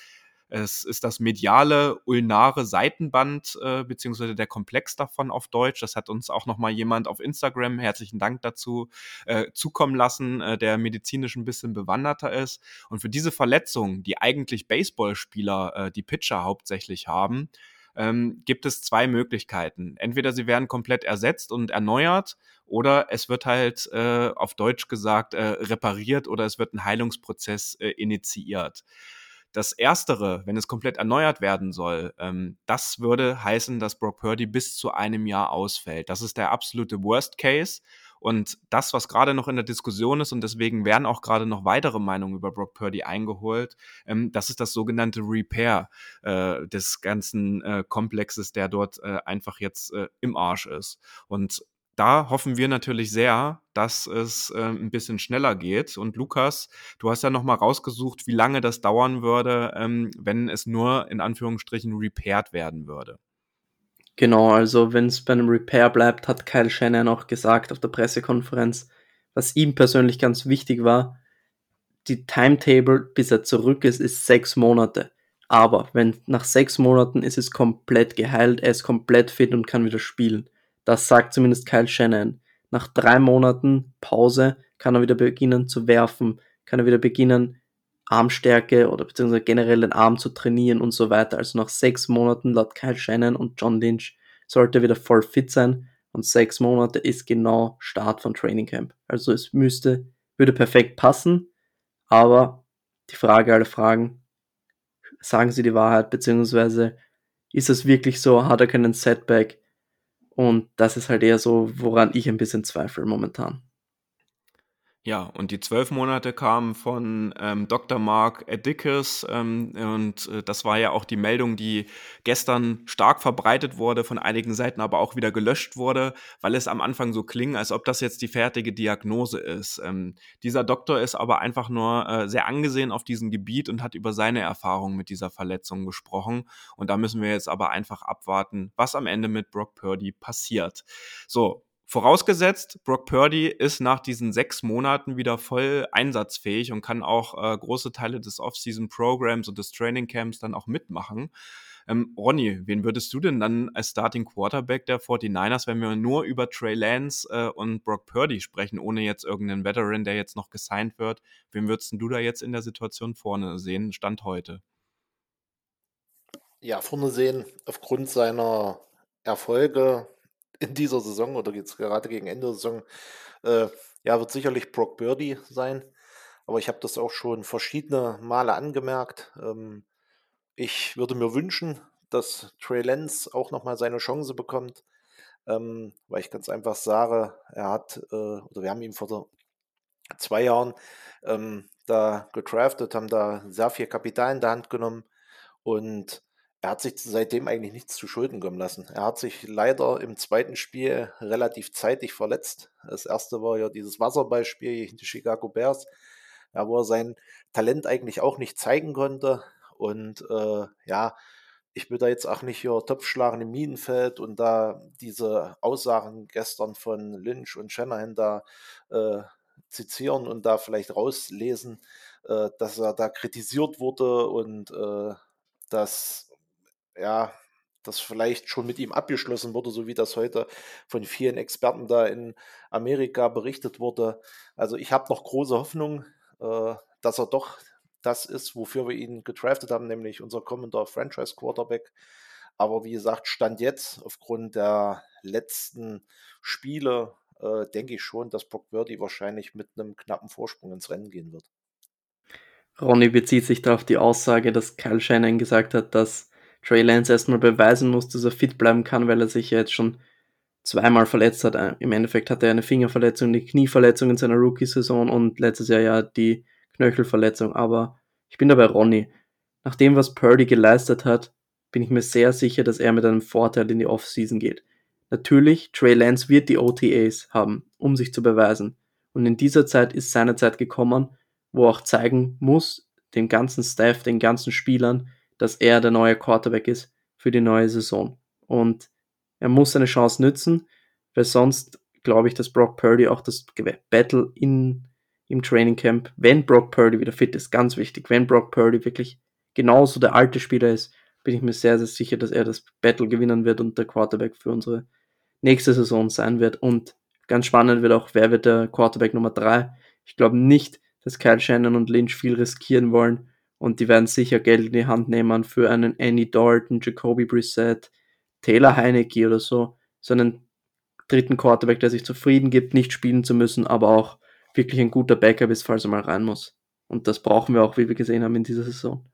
Es ist das mediale ulnare Seitenband äh, beziehungsweise der Komplex davon auf Deutsch. Das hat uns auch noch mal jemand auf Instagram, herzlichen Dank dazu, äh, zukommen lassen, äh, der medizinisch ein bisschen bewanderter ist. Und für diese Verletzung, die eigentlich Baseballspieler, äh, die Pitcher hauptsächlich haben, ähm, gibt es zwei Möglichkeiten. Entweder sie werden komplett ersetzt und erneuert oder es wird halt äh, auf Deutsch gesagt äh, repariert oder es wird ein Heilungsprozess äh, initiiert. Das Erstere, wenn es komplett erneuert werden soll, ähm, das würde heißen, dass Brock Purdy bis zu einem Jahr ausfällt. Das ist der absolute Worst Case. Und das, was gerade noch in der Diskussion ist, und deswegen werden auch gerade noch weitere Meinungen über Brock Purdy eingeholt, ähm, das ist das sogenannte Repair äh, des ganzen äh, Komplexes, der dort äh, einfach jetzt äh, im Arsch ist. Und da hoffen wir natürlich sehr, dass es äh, ein bisschen schneller geht. Und Lukas, du hast ja noch mal rausgesucht, wie lange das dauern würde, ähm, wenn es nur in Anführungsstrichen repaired werden würde. Genau, also wenn es bei einem Repair bleibt, hat Kyle Shannon auch gesagt auf der Pressekonferenz, was ihm persönlich ganz wichtig war, die Timetable, bis er zurück ist, ist sechs Monate. Aber wenn nach sechs Monaten ist es komplett geheilt, er ist komplett fit und kann wieder spielen. Das sagt zumindest Kyle Shannon. Nach drei Monaten Pause kann er wieder beginnen zu werfen, kann er wieder beginnen, Armstärke oder beziehungsweise generell den Arm zu trainieren und so weiter. Also nach sechs Monaten laut Kyle Shannon und John Lynch sollte er wieder voll fit sein und sechs Monate ist genau Start von Training Camp. Also es müsste, würde perfekt passen, aber die Frage aller Fragen, sagen Sie die Wahrheit, beziehungsweise ist es wirklich so, hat er keinen Setback? Und das ist halt eher so, woran ich ein bisschen zweifle momentan. Ja, und die zwölf Monate kamen von ähm, Dr. Mark Edicus ähm, und äh, das war ja auch die Meldung, die gestern stark verbreitet wurde, von einigen Seiten aber auch wieder gelöscht wurde, weil es am Anfang so kling, als ob das jetzt die fertige Diagnose ist. Ähm, dieser Doktor ist aber einfach nur äh, sehr angesehen auf diesem Gebiet und hat über seine Erfahrungen mit dieser Verletzung gesprochen. Und da müssen wir jetzt aber einfach abwarten, was am Ende mit Brock Purdy passiert. So, Vorausgesetzt, Brock Purdy ist nach diesen sechs Monaten wieder voll einsatzfähig und kann auch äh, große Teile des Off-Season-Programs und des Training Camps dann auch mitmachen. Ähm, Ronny, wen würdest du denn dann als Starting Quarterback der 49ers, wenn wir nur über Trey Lance äh, und Brock Purdy sprechen, ohne jetzt irgendeinen Veteran, der jetzt noch gesigned wird, wen würdest du da jetzt in der Situation vorne sehen, Stand heute? Ja, vorne sehen, aufgrund seiner Erfolge in dieser Saison oder jetzt gerade gegen Ende der Saison, äh, ja, wird sicherlich Brock Birdie sein. Aber ich habe das auch schon verschiedene Male angemerkt. Ähm, ich würde mir wünschen, dass Trey Lance auch noch mal seine Chance bekommt, ähm, weil ich ganz einfach sage, er hat, äh, oder wir haben ihn vor zwei Jahren ähm, da gedraftet, haben da sehr viel Kapital in der Hand genommen und er hat sich seitdem eigentlich nichts zu Schulden kommen lassen. Er hat sich leider im zweiten Spiel relativ zeitig verletzt. Das erste war ja dieses Wasserballspiel gegen die Chicago Bears, wo er sein Talent eigentlich auch nicht zeigen konnte. Und äh, ja, ich will da jetzt auch nicht hier Topfschlagen im Minenfeld und da diese Aussagen gestern von Lynch und Shanahan da äh, zitieren und da vielleicht rauslesen, äh, dass er da kritisiert wurde und äh, dass ja, das vielleicht schon mit ihm abgeschlossen wurde, so wie das heute von vielen Experten da in Amerika berichtet wurde. Also ich habe noch große Hoffnung, äh, dass er doch das ist, wofür wir ihn gedraftet haben, nämlich unser kommender Franchise Quarterback. Aber wie gesagt, Stand jetzt aufgrund der letzten Spiele äh, denke ich schon, dass Brock Birdie wahrscheinlich mit einem knappen Vorsprung ins Rennen gehen wird. Ronny bezieht sich darauf die Aussage, dass Kyle Shannon gesagt hat, dass Trey Lance erstmal beweisen muss, dass er fit bleiben kann, weil er sich ja jetzt schon zweimal verletzt hat. Im Endeffekt hatte er eine Fingerverletzung, eine Knieverletzung in seiner Rookie-Saison und letztes Jahr ja die Knöchelverletzung. Aber ich bin dabei Ronny. Nach dem, was Purdy geleistet hat, bin ich mir sehr sicher, dass er mit einem Vorteil in die Offseason geht. Natürlich, Trey Lance wird die OTAs haben, um sich zu beweisen. Und in dieser Zeit ist seine Zeit gekommen, wo er auch zeigen muss, dem ganzen Staff, den ganzen Spielern, dass er der neue Quarterback ist für die neue Saison. Und er muss seine Chance nützen, weil sonst glaube ich, dass Brock Purdy auch das Battle in, im Training Camp, wenn Brock Purdy wieder fit ist, ganz wichtig, wenn Brock Purdy wirklich genauso der alte Spieler ist, bin ich mir sehr, sehr sicher, dass er das Battle gewinnen wird und der Quarterback für unsere nächste Saison sein wird. Und ganz spannend wird auch, wer wird der Quarterback Nummer 3. Ich glaube nicht, dass Kyle Shannon und Lynch viel riskieren wollen und die werden sicher Geld in die Hand nehmen für einen Annie Dalton, Jacoby Brissett, Taylor Heinecke oder so, so einen dritten Quarterback, der sich zufrieden gibt, nicht spielen zu müssen, aber auch wirklich ein guter Backup ist, falls er mal rein muss. Und das brauchen wir auch, wie wir gesehen haben in dieser Saison.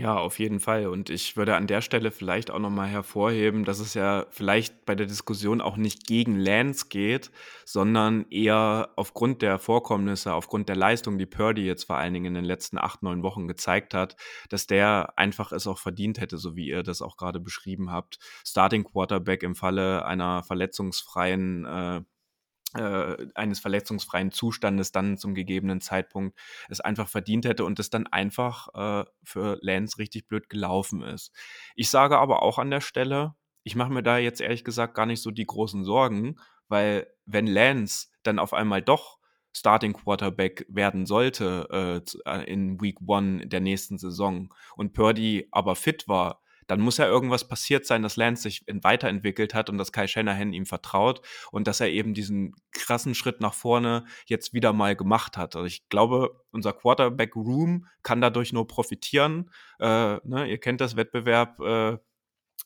Ja, auf jeden Fall. Und ich würde an der Stelle vielleicht auch nochmal hervorheben, dass es ja vielleicht bei der Diskussion auch nicht gegen Lance geht, sondern eher aufgrund der Vorkommnisse, aufgrund der Leistung, die Purdy jetzt vor allen Dingen in den letzten acht, neun Wochen gezeigt hat, dass der einfach es auch verdient hätte, so wie ihr das auch gerade beschrieben habt. Starting Quarterback im Falle einer verletzungsfreien äh, äh, eines verletzungsfreien Zustandes dann zum gegebenen Zeitpunkt es einfach verdient hätte und es dann einfach äh, für Lance richtig blöd gelaufen ist. Ich sage aber auch an der Stelle, ich mache mir da jetzt ehrlich gesagt gar nicht so die großen Sorgen, weil wenn Lance dann auf einmal doch Starting Quarterback werden sollte äh, äh in Week One der nächsten Saison und Purdy aber fit war, dann muss ja irgendwas passiert sein, dass Lance sich weiterentwickelt hat und dass Kai Shanahan ihm vertraut und dass er eben diesen krassen Schritt nach vorne jetzt wieder mal gemacht hat. Also ich glaube, unser Quarterback-Room kann dadurch nur profitieren. Äh, ne, ihr kennt das Wettbewerb. Äh,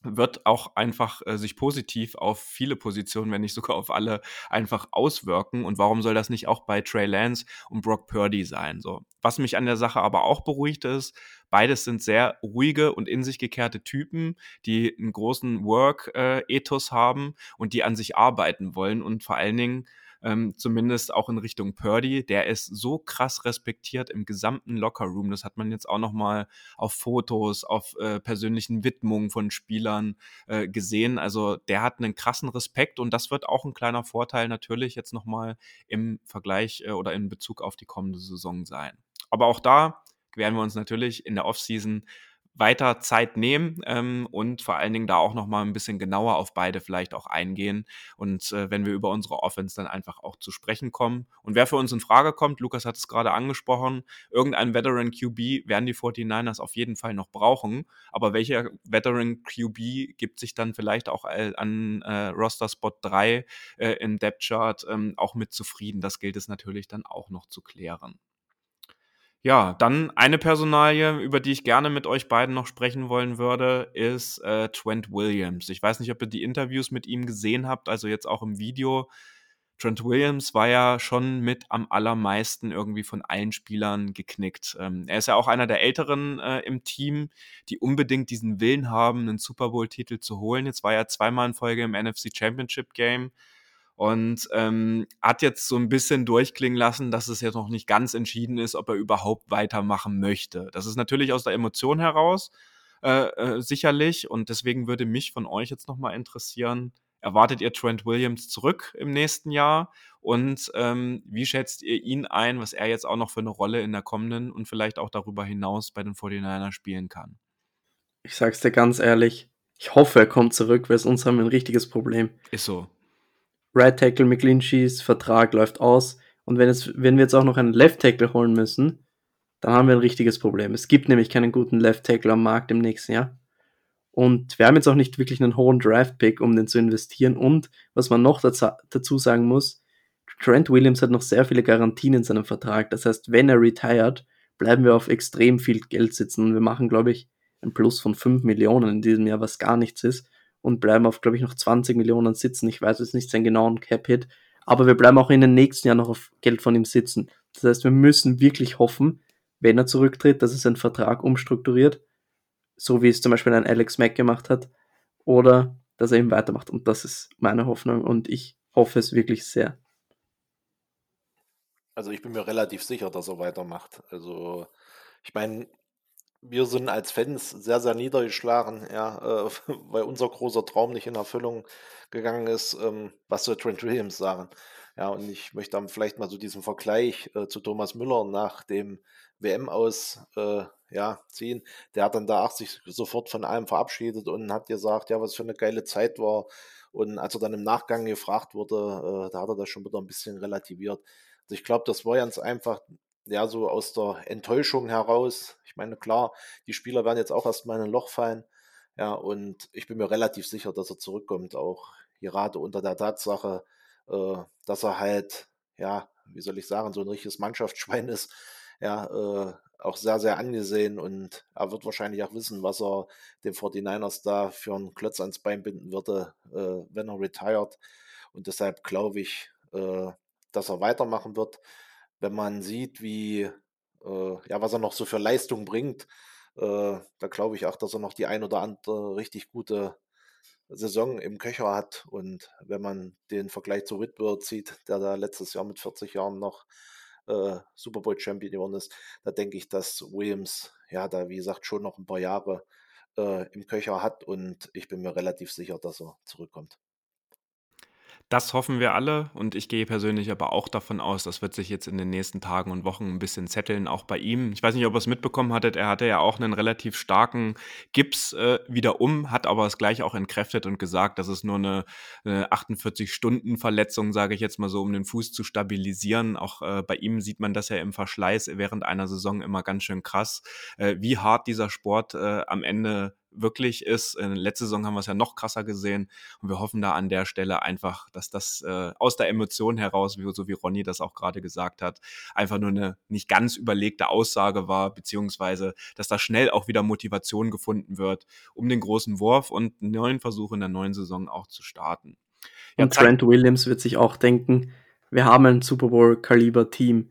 wird auch einfach äh, sich positiv auf viele Positionen, wenn nicht sogar auf alle, einfach auswirken. Und warum soll das nicht auch bei Trey Lance und Brock Purdy sein? So. Was mich an der Sache aber auch beruhigt ist, beides sind sehr ruhige und in sich gekehrte Typen, die einen großen Work-Ethos haben und die an sich arbeiten wollen und vor allen Dingen ähm, zumindest auch in Richtung Purdy. Der ist so krass respektiert im gesamten Lockerroom. Das hat man jetzt auch noch mal auf Fotos, auf äh, persönlichen Widmungen von Spielern äh, gesehen. Also der hat einen krassen Respekt und das wird auch ein kleiner Vorteil natürlich jetzt noch mal im Vergleich äh, oder in Bezug auf die kommende Saison sein. Aber auch da werden wir uns natürlich in der Offseason weiter Zeit nehmen ähm, und vor allen Dingen da auch noch mal ein bisschen genauer auf beide vielleicht auch eingehen und äh, wenn wir über unsere Offense dann einfach auch zu sprechen kommen. Und wer für uns in Frage kommt, Lukas hat es gerade angesprochen, irgendein Veteran QB werden die 49ers auf jeden Fall noch brauchen, aber welcher Veteran QB gibt sich dann vielleicht auch an äh, Roster Spot 3 äh, im Depth Chart ähm, auch mit zufrieden? Das gilt es natürlich dann auch noch zu klären. Ja, dann eine Personalie, über die ich gerne mit euch beiden noch sprechen wollen würde, ist äh, Trent Williams. Ich weiß nicht, ob ihr die Interviews mit ihm gesehen habt, also jetzt auch im Video. Trent Williams war ja schon mit am allermeisten irgendwie von allen Spielern geknickt. Ähm, er ist ja auch einer der Älteren äh, im Team, die unbedingt diesen Willen haben, einen Super Bowl-Titel zu holen. Jetzt war er zweimal in Folge im NFC Championship Game und ähm, hat jetzt so ein bisschen durchklingen lassen, dass es jetzt noch nicht ganz entschieden ist, ob er überhaupt weitermachen möchte. Das ist natürlich aus der Emotion heraus äh, äh, sicherlich und deswegen würde mich von euch jetzt nochmal interessieren, erwartet ihr Trent Williams zurück im nächsten Jahr und ähm, wie schätzt ihr ihn ein, was er jetzt auch noch für eine Rolle in der kommenden und vielleicht auch darüber hinaus bei den 49ers spielen kann? Ich sag's dir ganz ehrlich, ich hoffe, er kommt zurück, weil sonst haben wir ein richtiges Problem. Ist so. Right Tackle McClinchys Vertrag läuft aus. Und wenn, es, wenn wir jetzt auch noch einen Left Tackle holen müssen, dann haben wir ein richtiges Problem. Es gibt nämlich keinen guten Left Tackle am Markt im nächsten Jahr. Und wir haben jetzt auch nicht wirklich einen hohen Draft-Pick, um den zu investieren. Und was man noch dazu sagen muss, Trent Williams hat noch sehr viele Garantien in seinem Vertrag. Das heißt, wenn er retired, bleiben wir auf extrem viel Geld sitzen. Und wir machen, glaube ich, ein Plus von 5 Millionen in diesem Jahr, was gar nichts ist und bleiben auf, glaube ich, noch 20 Millionen sitzen. Ich weiß jetzt nicht seinen genauen Cap-Hit, aber wir bleiben auch in den nächsten Jahren noch auf Geld von ihm sitzen. Das heißt, wir müssen wirklich hoffen, wenn er zurücktritt, dass er seinen Vertrag umstrukturiert, so wie es zum Beispiel ein Alex Mack gemacht hat, oder dass er eben weitermacht. Und das ist meine Hoffnung und ich hoffe es wirklich sehr. Also ich bin mir relativ sicher, dass er weitermacht. Also ich meine, wir sind als Fans sehr, sehr niedergeschlagen, ja, äh, weil unser großer Traum nicht in Erfüllung gegangen ist. Ähm, was soll Trent Williams sagen? Ja, und ich möchte dann vielleicht mal so diesen Vergleich äh, zu Thomas Müller nach dem WM aus äh, ja, ziehen. Der hat dann da sich sofort von allem verabschiedet und hat gesagt, ja, was für eine geile Zeit war. Und als er dann im Nachgang gefragt wurde, äh, da hat er das schon wieder ein bisschen relativiert. Also ich glaube, das war ganz einfach ja, so aus der Enttäuschung heraus. Ich meine, klar, die Spieler werden jetzt auch erstmal in ein Loch fallen. Ja, und ich bin mir relativ sicher, dass er zurückkommt, auch gerade unter der Tatsache, äh, dass er halt, ja, wie soll ich sagen, so ein richtiges Mannschaftsschwein ist. Ja, äh, auch sehr, sehr angesehen und er wird wahrscheinlich auch wissen, was er den 49ers da für einen Klotz ans Bein binden würde, äh, wenn er retired. Und deshalb glaube ich, äh, dass er weitermachen wird wenn man sieht, wie, äh, ja, was er noch so für Leistung bringt, äh, da glaube ich auch, dass er noch die ein oder andere richtig gute Saison im Köcher hat. Und wenn man den Vergleich zu Whitworth sieht, der da letztes Jahr mit 40 Jahren noch äh, Super Bowl Champion geworden ist, da denke ich, dass Williams, ja, da wie gesagt schon noch ein paar Jahre äh, im Köcher hat und ich bin mir relativ sicher, dass er zurückkommt. Das hoffen wir alle und ich gehe persönlich aber auch davon aus, das wird sich jetzt in den nächsten Tagen und Wochen ein bisschen zetteln, auch bei ihm. Ich weiß nicht, ob ihr es mitbekommen hattet, er hatte ja auch einen relativ starken Gips äh, wieder um, hat aber es gleich auch entkräftet und gesagt, dass es nur eine, eine 48-Stunden-Verletzung, sage ich jetzt mal so, um den Fuß zu stabilisieren. Auch äh, bei ihm sieht man das ja im Verschleiß während einer Saison immer ganz schön krass, äh, wie hart dieser Sport äh, am Ende wirklich ist. In letzter Saison haben wir es ja noch krasser gesehen und wir hoffen da an der Stelle einfach, dass das äh, aus der Emotion heraus, wie, so wie Ronny das auch gerade gesagt hat, einfach nur eine nicht ganz überlegte Aussage war, beziehungsweise, dass da schnell auch wieder Motivation gefunden wird, um den großen Wurf und einen neuen Versuch in der neuen Saison auch zu starten. Ja, und Trent Williams wird sich auch denken, wir haben ein Super Bowl-Kaliber-Team,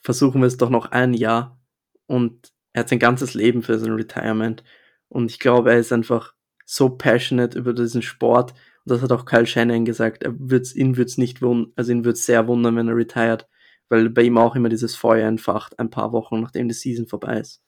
versuchen wir es doch noch ein Jahr und er hat sein ganzes Leben für sein Retirement und ich glaube, er ist einfach so passionate über diesen Sport. Und das hat auch Kyle Shannon gesagt. Er wird's, ihn würde es nicht wundern, also ihn würde es sehr wundern, wenn er retired, weil bei ihm auch immer dieses Feuer entfacht, ein paar Wochen nachdem die Season vorbei ist.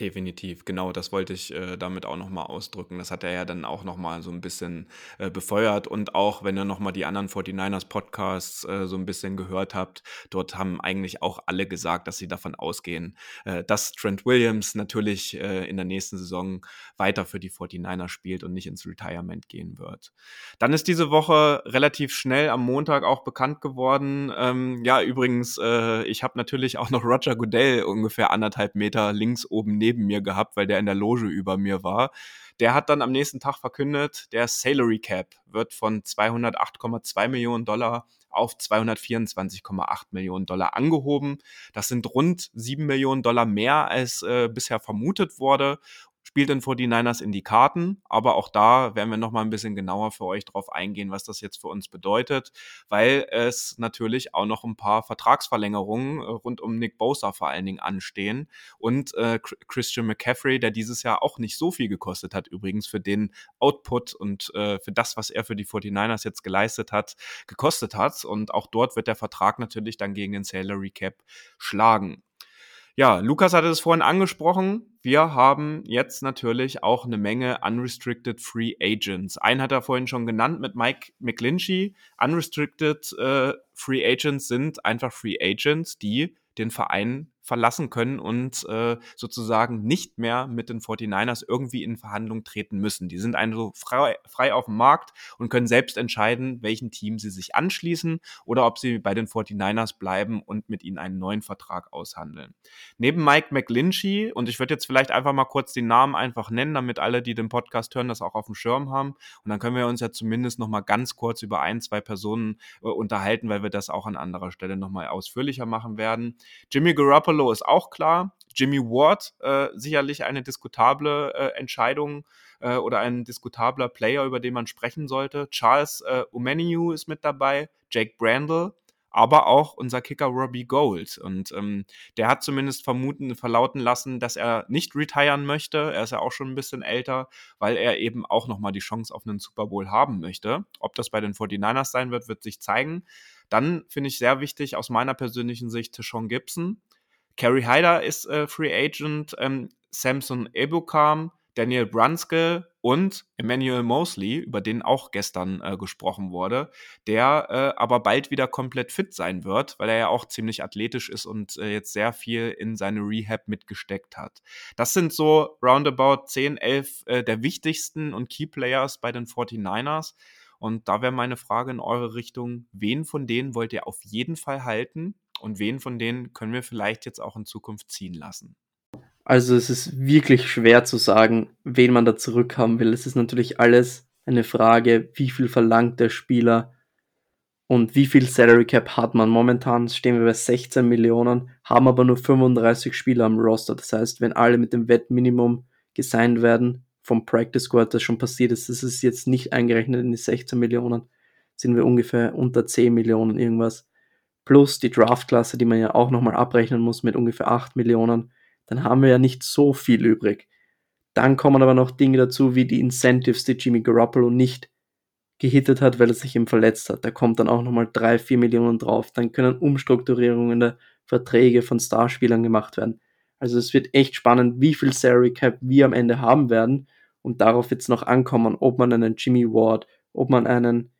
Definitiv, genau, das wollte ich äh, damit auch nochmal ausdrücken. Das hat er ja dann auch nochmal so ein bisschen äh, befeuert und auch, wenn ihr nochmal die anderen 49ers Podcasts äh, so ein bisschen gehört habt, dort haben eigentlich auch alle gesagt, dass sie davon ausgehen, äh, dass Trent Williams natürlich äh, in der nächsten Saison weiter für die 49ers spielt und nicht ins Retirement gehen wird. Dann ist diese Woche relativ schnell am Montag auch bekannt geworden. Ähm, ja, übrigens, äh, ich habe natürlich auch noch Roger Goodell ungefähr anderthalb Meter links oben neben neben mir gehabt, weil der in der Loge über mir war. Der hat dann am nächsten Tag verkündet, der Salary Cap wird von 208,2 Millionen Dollar auf 224,8 Millionen Dollar angehoben. Das sind rund 7 Millionen Dollar mehr, als äh, bisher vermutet wurde spielt den 49ers in die Karten, aber auch da werden wir noch mal ein bisschen genauer für euch drauf eingehen, was das jetzt für uns bedeutet, weil es natürlich auch noch ein paar Vertragsverlängerungen äh, rund um Nick Bosa vor allen Dingen anstehen und äh, Christian McCaffrey, der dieses Jahr auch nicht so viel gekostet hat, übrigens für den Output und äh, für das, was er für die 49ers jetzt geleistet hat, gekostet hat und auch dort wird der Vertrag natürlich dann gegen den Salary Cap schlagen. Ja, Lukas hatte es vorhin angesprochen. Wir haben jetzt natürlich auch eine Menge Unrestricted Free Agents. Einen hat er vorhin schon genannt mit Mike McGlinchey. Unrestricted äh, Free Agents sind einfach Free Agents, die den Verein verlassen können und äh, sozusagen nicht mehr mit den 49ers irgendwie in Verhandlung treten müssen. Die sind also frei, frei auf dem Markt und können selbst entscheiden, welchen Team sie sich anschließen oder ob sie bei den 49ers bleiben und mit ihnen einen neuen Vertrag aushandeln. Neben Mike McGlinchey, und ich würde jetzt vielleicht einfach mal kurz den Namen einfach nennen, damit alle, die den Podcast hören, das auch auf dem Schirm haben. Und dann können wir uns ja zumindest noch mal ganz kurz über ein, zwei Personen äh, unterhalten, weil wir das auch an anderer Stelle noch mal ausführlicher machen werden. Jimmy Garoppolo Garoppolo ist auch klar. Jimmy Ward äh, sicherlich eine diskutable äh, Entscheidung äh, oder ein diskutabler Player, über den man sprechen sollte. Charles äh, Umeniu ist mit dabei, Jake Brandle, aber auch unser Kicker Robbie Gold. Und ähm, der hat zumindest vermuten, verlauten lassen, dass er nicht retiren möchte. Er ist ja auch schon ein bisschen älter, weil er eben auch nochmal die Chance auf einen Super Bowl haben möchte. Ob das bei den 49ers sein wird, wird sich zeigen. Dann finde ich sehr wichtig aus meiner persönlichen Sicht Sean Gibson. Kerry Hyder ist äh, Free Agent, ähm, Samson Ebukam, Daniel Brunske und Emmanuel Mosley, über den auch gestern äh, gesprochen wurde, der äh, aber bald wieder komplett fit sein wird, weil er ja auch ziemlich athletisch ist und äh, jetzt sehr viel in seine Rehab mitgesteckt hat. Das sind so roundabout 10, 11 äh, der wichtigsten und Key Players bei den 49ers. Und da wäre meine Frage in eure Richtung, wen von denen wollt ihr auf jeden Fall halten und wen von denen können wir vielleicht jetzt auch in Zukunft ziehen lassen? Also es ist wirklich schwer zu sagen, wen man da zurückhaben will. Es ist natürlich alles eine Frage, wie viel verlangt der Spieler und wie viel Salary Cap hat man. Momentan stehen wir bei 16 Millionen, haben aber nur 35 Spieler am Roster. Das heißt, wenn alle mit dem Wettminimum gesigned werden, vom Practice Squad, das schon passiert ist, das ist jetzt nicht eingerechnet in die 16 Millionen, sind wir ungefähr unter 10 Millionen irgendwas plus die Draftklasse, die man ja auch nochmal abrechnen muss mit ungefähr 8 Millionen, dann haben wir ja nicht so viel übrig. Dann kommen aber noch Dinge dazu, wie die Incentives, die Jimmy Garoppolo nicht gehittet hat, weil er sich eben verletzt hat. Da kommt dann auch nochmal 3, 4 Millionen drauf. Dann können Umstrukturierungen der Verträge von Starspielern gemacht werden. Also es wird echt spannend, wie viel Salary Cap wir am Ende haben werden. Und darauf es noch ankommen, ob man einen Jimmy Ward, ob man einen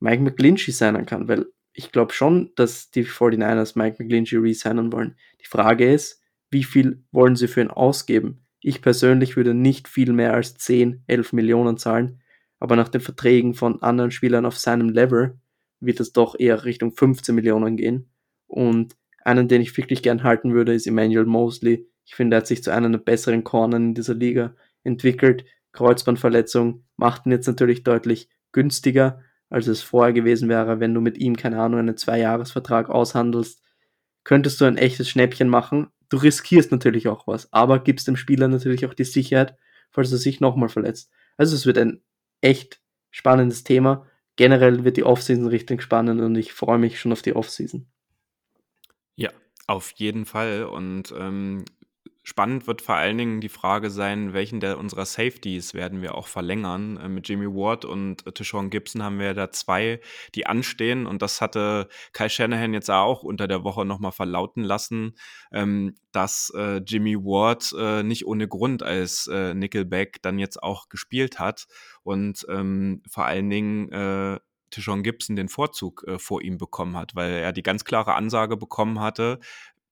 Mike McGlinchey sein kann, weil ich glaube schon, dass die 49ers Mike McGlinchey resignen wollen. Die Frage ist, wie viel wollen sie für ihn ausgeben? Ich persönlich würde nicht viel mehr als 10, 11 Millionen zahlen, aber nach den Verträgen von anderen Spielern auf seinem Level wird es doch eher Richtung 15 Millionen gehen. Und einen, den ich wirklich gern halten würde, ist Emmanuel Mosley. Ich finde, er hat sich zu einer der besseren Corner in dieser Liga entwickelt. Kreuzbandverletzung macht ihn jetzt natürlich deutlich günstiger, als es vorher gewesen wäre, wenn du mit ihm, keine Ahnung, einen Zweijahresvertrag aushandelst, könntest du ein echtes Schnäppchen machen. Du riskierst natürlich auch was, aber gibst dem Spieler natürlich auch die Sicherheit, falls er sich nochmal verletzt. Also es wird ein echt spannendes Thema. Generell wird die Offseason richtig spannend und ich freue mich schon auf die Offseason. Ja, auf jeden Fall. Und ähm, Spannend wird vor allen Dingen die Frage sein, welchen der unserer Safeties werden wir auch verlängern. Äh, mit Jimmy Ward und Tishon Gibson haben wir da zwei, die anstehen. Und das hatte Kai Shanahan jetzt auch unter der Woche nochmal verlauten lassen, ähm, dass äh, Jimmy Ward äh, nicht ohne Grund als äh, Nickelback dann jetzt auch gespielt hat. Und ähm, vor allen Dingen äh, Tishon Gibson den Vorzug äh, vor ihm bekommen hat, weil er die ganz klare Ansage bekommen hatte,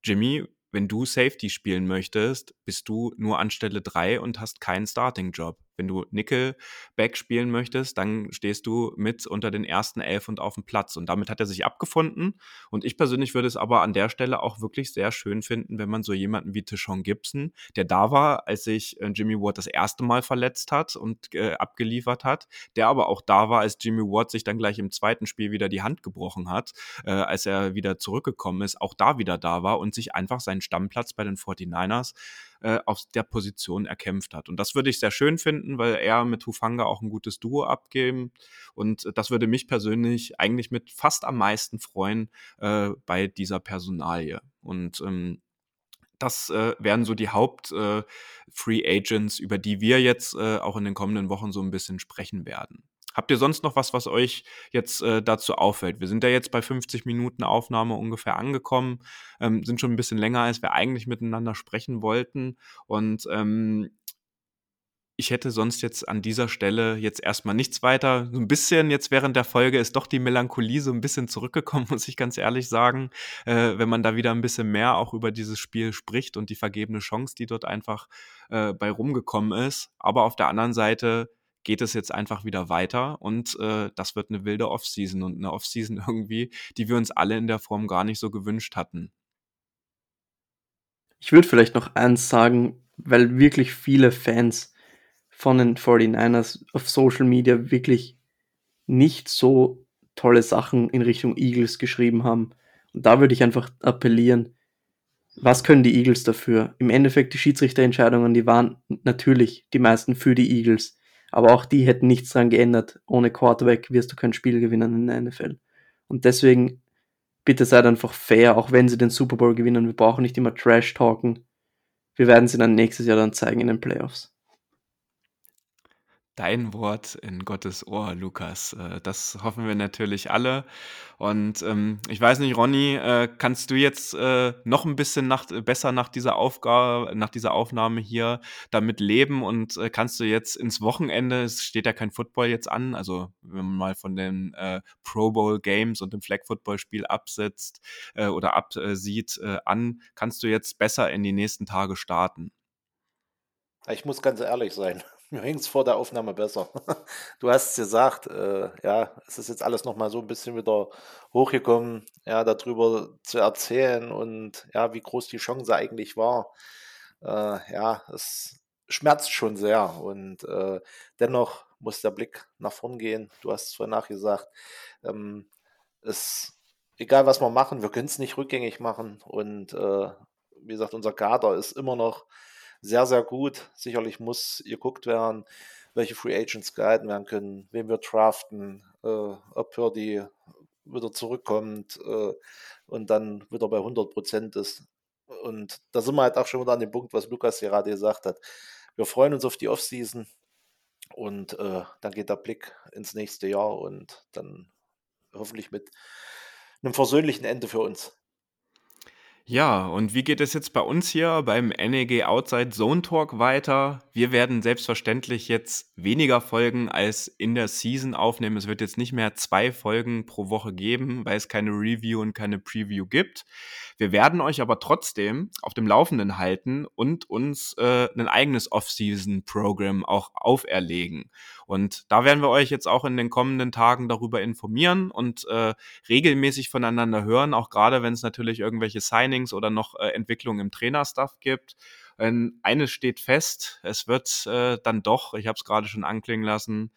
Jimmy, wenn du Safety spielen möchtest, bist du nur an Stelle 3 und hast keinen Starting-Job. Wenn du Nickelback spielen möchtest, dann stehst du mit unter den ersten elf und auf dem Platz. Und damit hat er sich abgefunden. Und ich persönlich würde es aber an der Stelle auch wirklich sehr schön finden, wenn man so jemanden wie Tishon Gibson, der da war, als sich äh, Jimmy Ward das erste Mal verletzt hat und äh, abgeliefert hat, der aber auch da war, als Jimmy Ward sich dann gleich im zweiten Spiel wieder die Hand gebrochen hat, äh, als er wieder zurückgekommen ist, auch da wieder da war und sich einfach seinen Stammplatz bei den 49ers äh, auf der Position erkämpft hat. Und das würde ich sehr schön finden, weil er mit Hufanga auch ein gutes Duo abgeben. Und das würde mich persönlich eigentlich mit fast am meisten freuen äh, bei dieser Personalie. Und ähm, das äh, wären so die Haupt-Free äh, Agents, über die wir jetzt äh, auch in den kommenden Wochen so ein bisschen sprechen werden. Habt ihr sonst noch was, was euch jetzt äh, dazu auffällt? Wir sind ja jetzt bei 50 Minuten Aufnahme ungefähr angekommen, ähm, sind schon ein bisschen länger, als wir eigentlich miteinander sprechen wollten. Und ähm, ich hätte sonst jetzt an dieser Stelle jetzt erstmal nichts weiter. So ein bisschen jetzt während der Folge ist doch die Melancholie so ein bisschen zurückgekommen, muss ich ganz ehrlich sagen, äh, wenn man da wieder ein bisschen mehr auch über dieses Spiel spricht und die vergebene Chance, die dort einfach äh, bei rumgekommen ist. Aber auf der anderen Seite geht es jetzt einfach wieder weiter und äh, das wird eine wilde Offseason und eine Offseason irgendwie, die wir uns alle in der Form gar nicht so gewünscht hatten. Ich würde vielleicht noch eins sagen, weil wirklich viele Fans von den 49ers auf Social Media wirklich nicht so tolle Sachen in Richtung Eagles geschrieben haben. Und da würde ich einfach appellieren, was können die Eagles dafür? Im Endeffekt die Schiedsrichterentscheidungen, die waren natürlich die meisten für die Eagles. Aber auch die hätten nichts dran geändert. Ohne Quarterback wirst du kein Spiel gewinnen in der NFL. Und deswegen, bitte seid einfach fair, auch wenn sie den Super Bowl gewinnen. Wir brauchen nicht immer Trash talken. Wir werden sie dann nächstes Jahr dann zeigen in den Playoffs. Dein Wort in Gottes Ohr, Lukas. Äh, das hoffen wir natürlich alle. Und ähm, ich weiß nicht, Ronny, äh, kannst du jetzt äh, noch ein bisschen nach, besser nach dieser Aufgabe, nach dieser Aufnahme hier damit leben und äh, kannst du jetzt ins Wochenende, es steht ja kein Football jetzt an, also wenn man mal von den äh, Pro Bowl Games und dem Flag Football Spiel absetzt äh, oder absieht an, kannst du jetzt besser in die nächsten Tage starten? Ich muss ganz ehrlich sein. Mir ging es vor der Aufnahme besser. Du hast es gesagt, äh, ja, es ist jetzt alles nochmal so ein bisschen wieder hochgekommen, ja, darüber zu erzählen und ja, wie groß die Chance eigentlich war. Äh, ja, es schmerzt schon sehr und äh, dennoch muss der Blick nach vorn gehen. Du hast es vorhin nachgesagt. Ähm, es, egal was wir machen, wir können es nicht rückgängig machen und äh, wie gesagt, unser Kader ist immer noch sehr, sehr gut. Sicherlich muss geguckt werden, welche Free Agents gehalten werden können, wen wir draften, äh, ob Purdy wieder zurückkommt äh, und dann wieder bei 100 Prozent ist. Und da sind wir halt auch schon wieder an dem Punkt, was Lukas gerade gesagt hat. Wir freuen uns auf die Offseason und äh, dann geht der Blick ins nächste Jahr und dann hoffentlich mit einem versöhnlichen Ende für uns. Ja, und wie geht es jetzt bei uns hier beim NEG Outside Zone Talk weiter? Wir werden selbstverständlich jetzt weniger Folgen als in der Season aufnehmen. Es wird jetzt nicht mehr zwei Folgen pro Woche geben, weil es keine Review und keine Preview gibt. Wir werden euch aber trotzdem auf dem Laufenden halten und uns äh, ein eigenes Off-Season-Programm auch auferlegen. Und da werden wir euch jetzt auch in den kommenden Tagen darüber informieren und äh, regelmäßig voneinander hören, auch gerade wenn es natürlich irgendwelche Signings oder noch äh, Entwicklungen im Trainerstuff gibt. Ähm, eines steht fest, es wird äh, dann doch, ich habe es gerade schon anklingen lassen,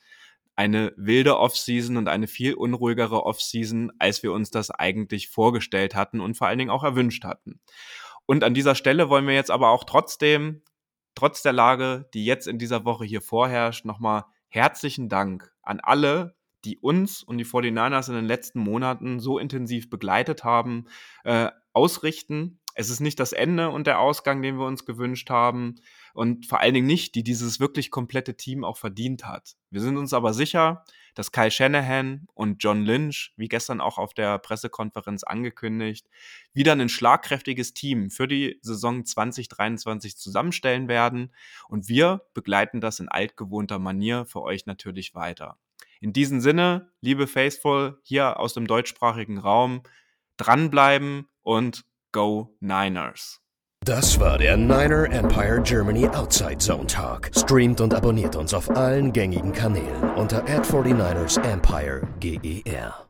eine wilde Offseason und eine viel unruhigere Offseason, als wir uns das eigentlich vorgestellt hatten und vor allen Dingen auch erwünscht hatten. Und an dieser Stelle wollen wir jetzt aber auch trotzdem, trotz der Lage, die jetzt in dieser Woche hier vorherrscht, nochmal herzlichen Dank an alle, die uns und die 49ers in den letzten Monaten so intensiv begleitet haben, äh, ausrichten. Es ist nicht das Ende und der Ausgang, den wir uns gewünscht haben und vor allen Dingen nicht, die dieses wirklich komplette Team auch verdient hat. Wir sind uns aber sicher, dass Kyle Shanahan und John Lynch, wie gestern auch auf der Pressekonferenz angekündigt, wieder ein schlagkräftiges Team für die Saison 2023 zusammenstellen werden und wir begleiten das in altgewohnter Manier für euch natürlich weiter. In diesem Sinne, liebe Faithful hier aus dem deutschsprachigen Raum, dranbleiben und Go Niners! Das war der Niner Empire Germany Outside Zone Talk. Streamt und abonniert uns auf allen gängigen Kanälen unter ad 49 ersempire GER.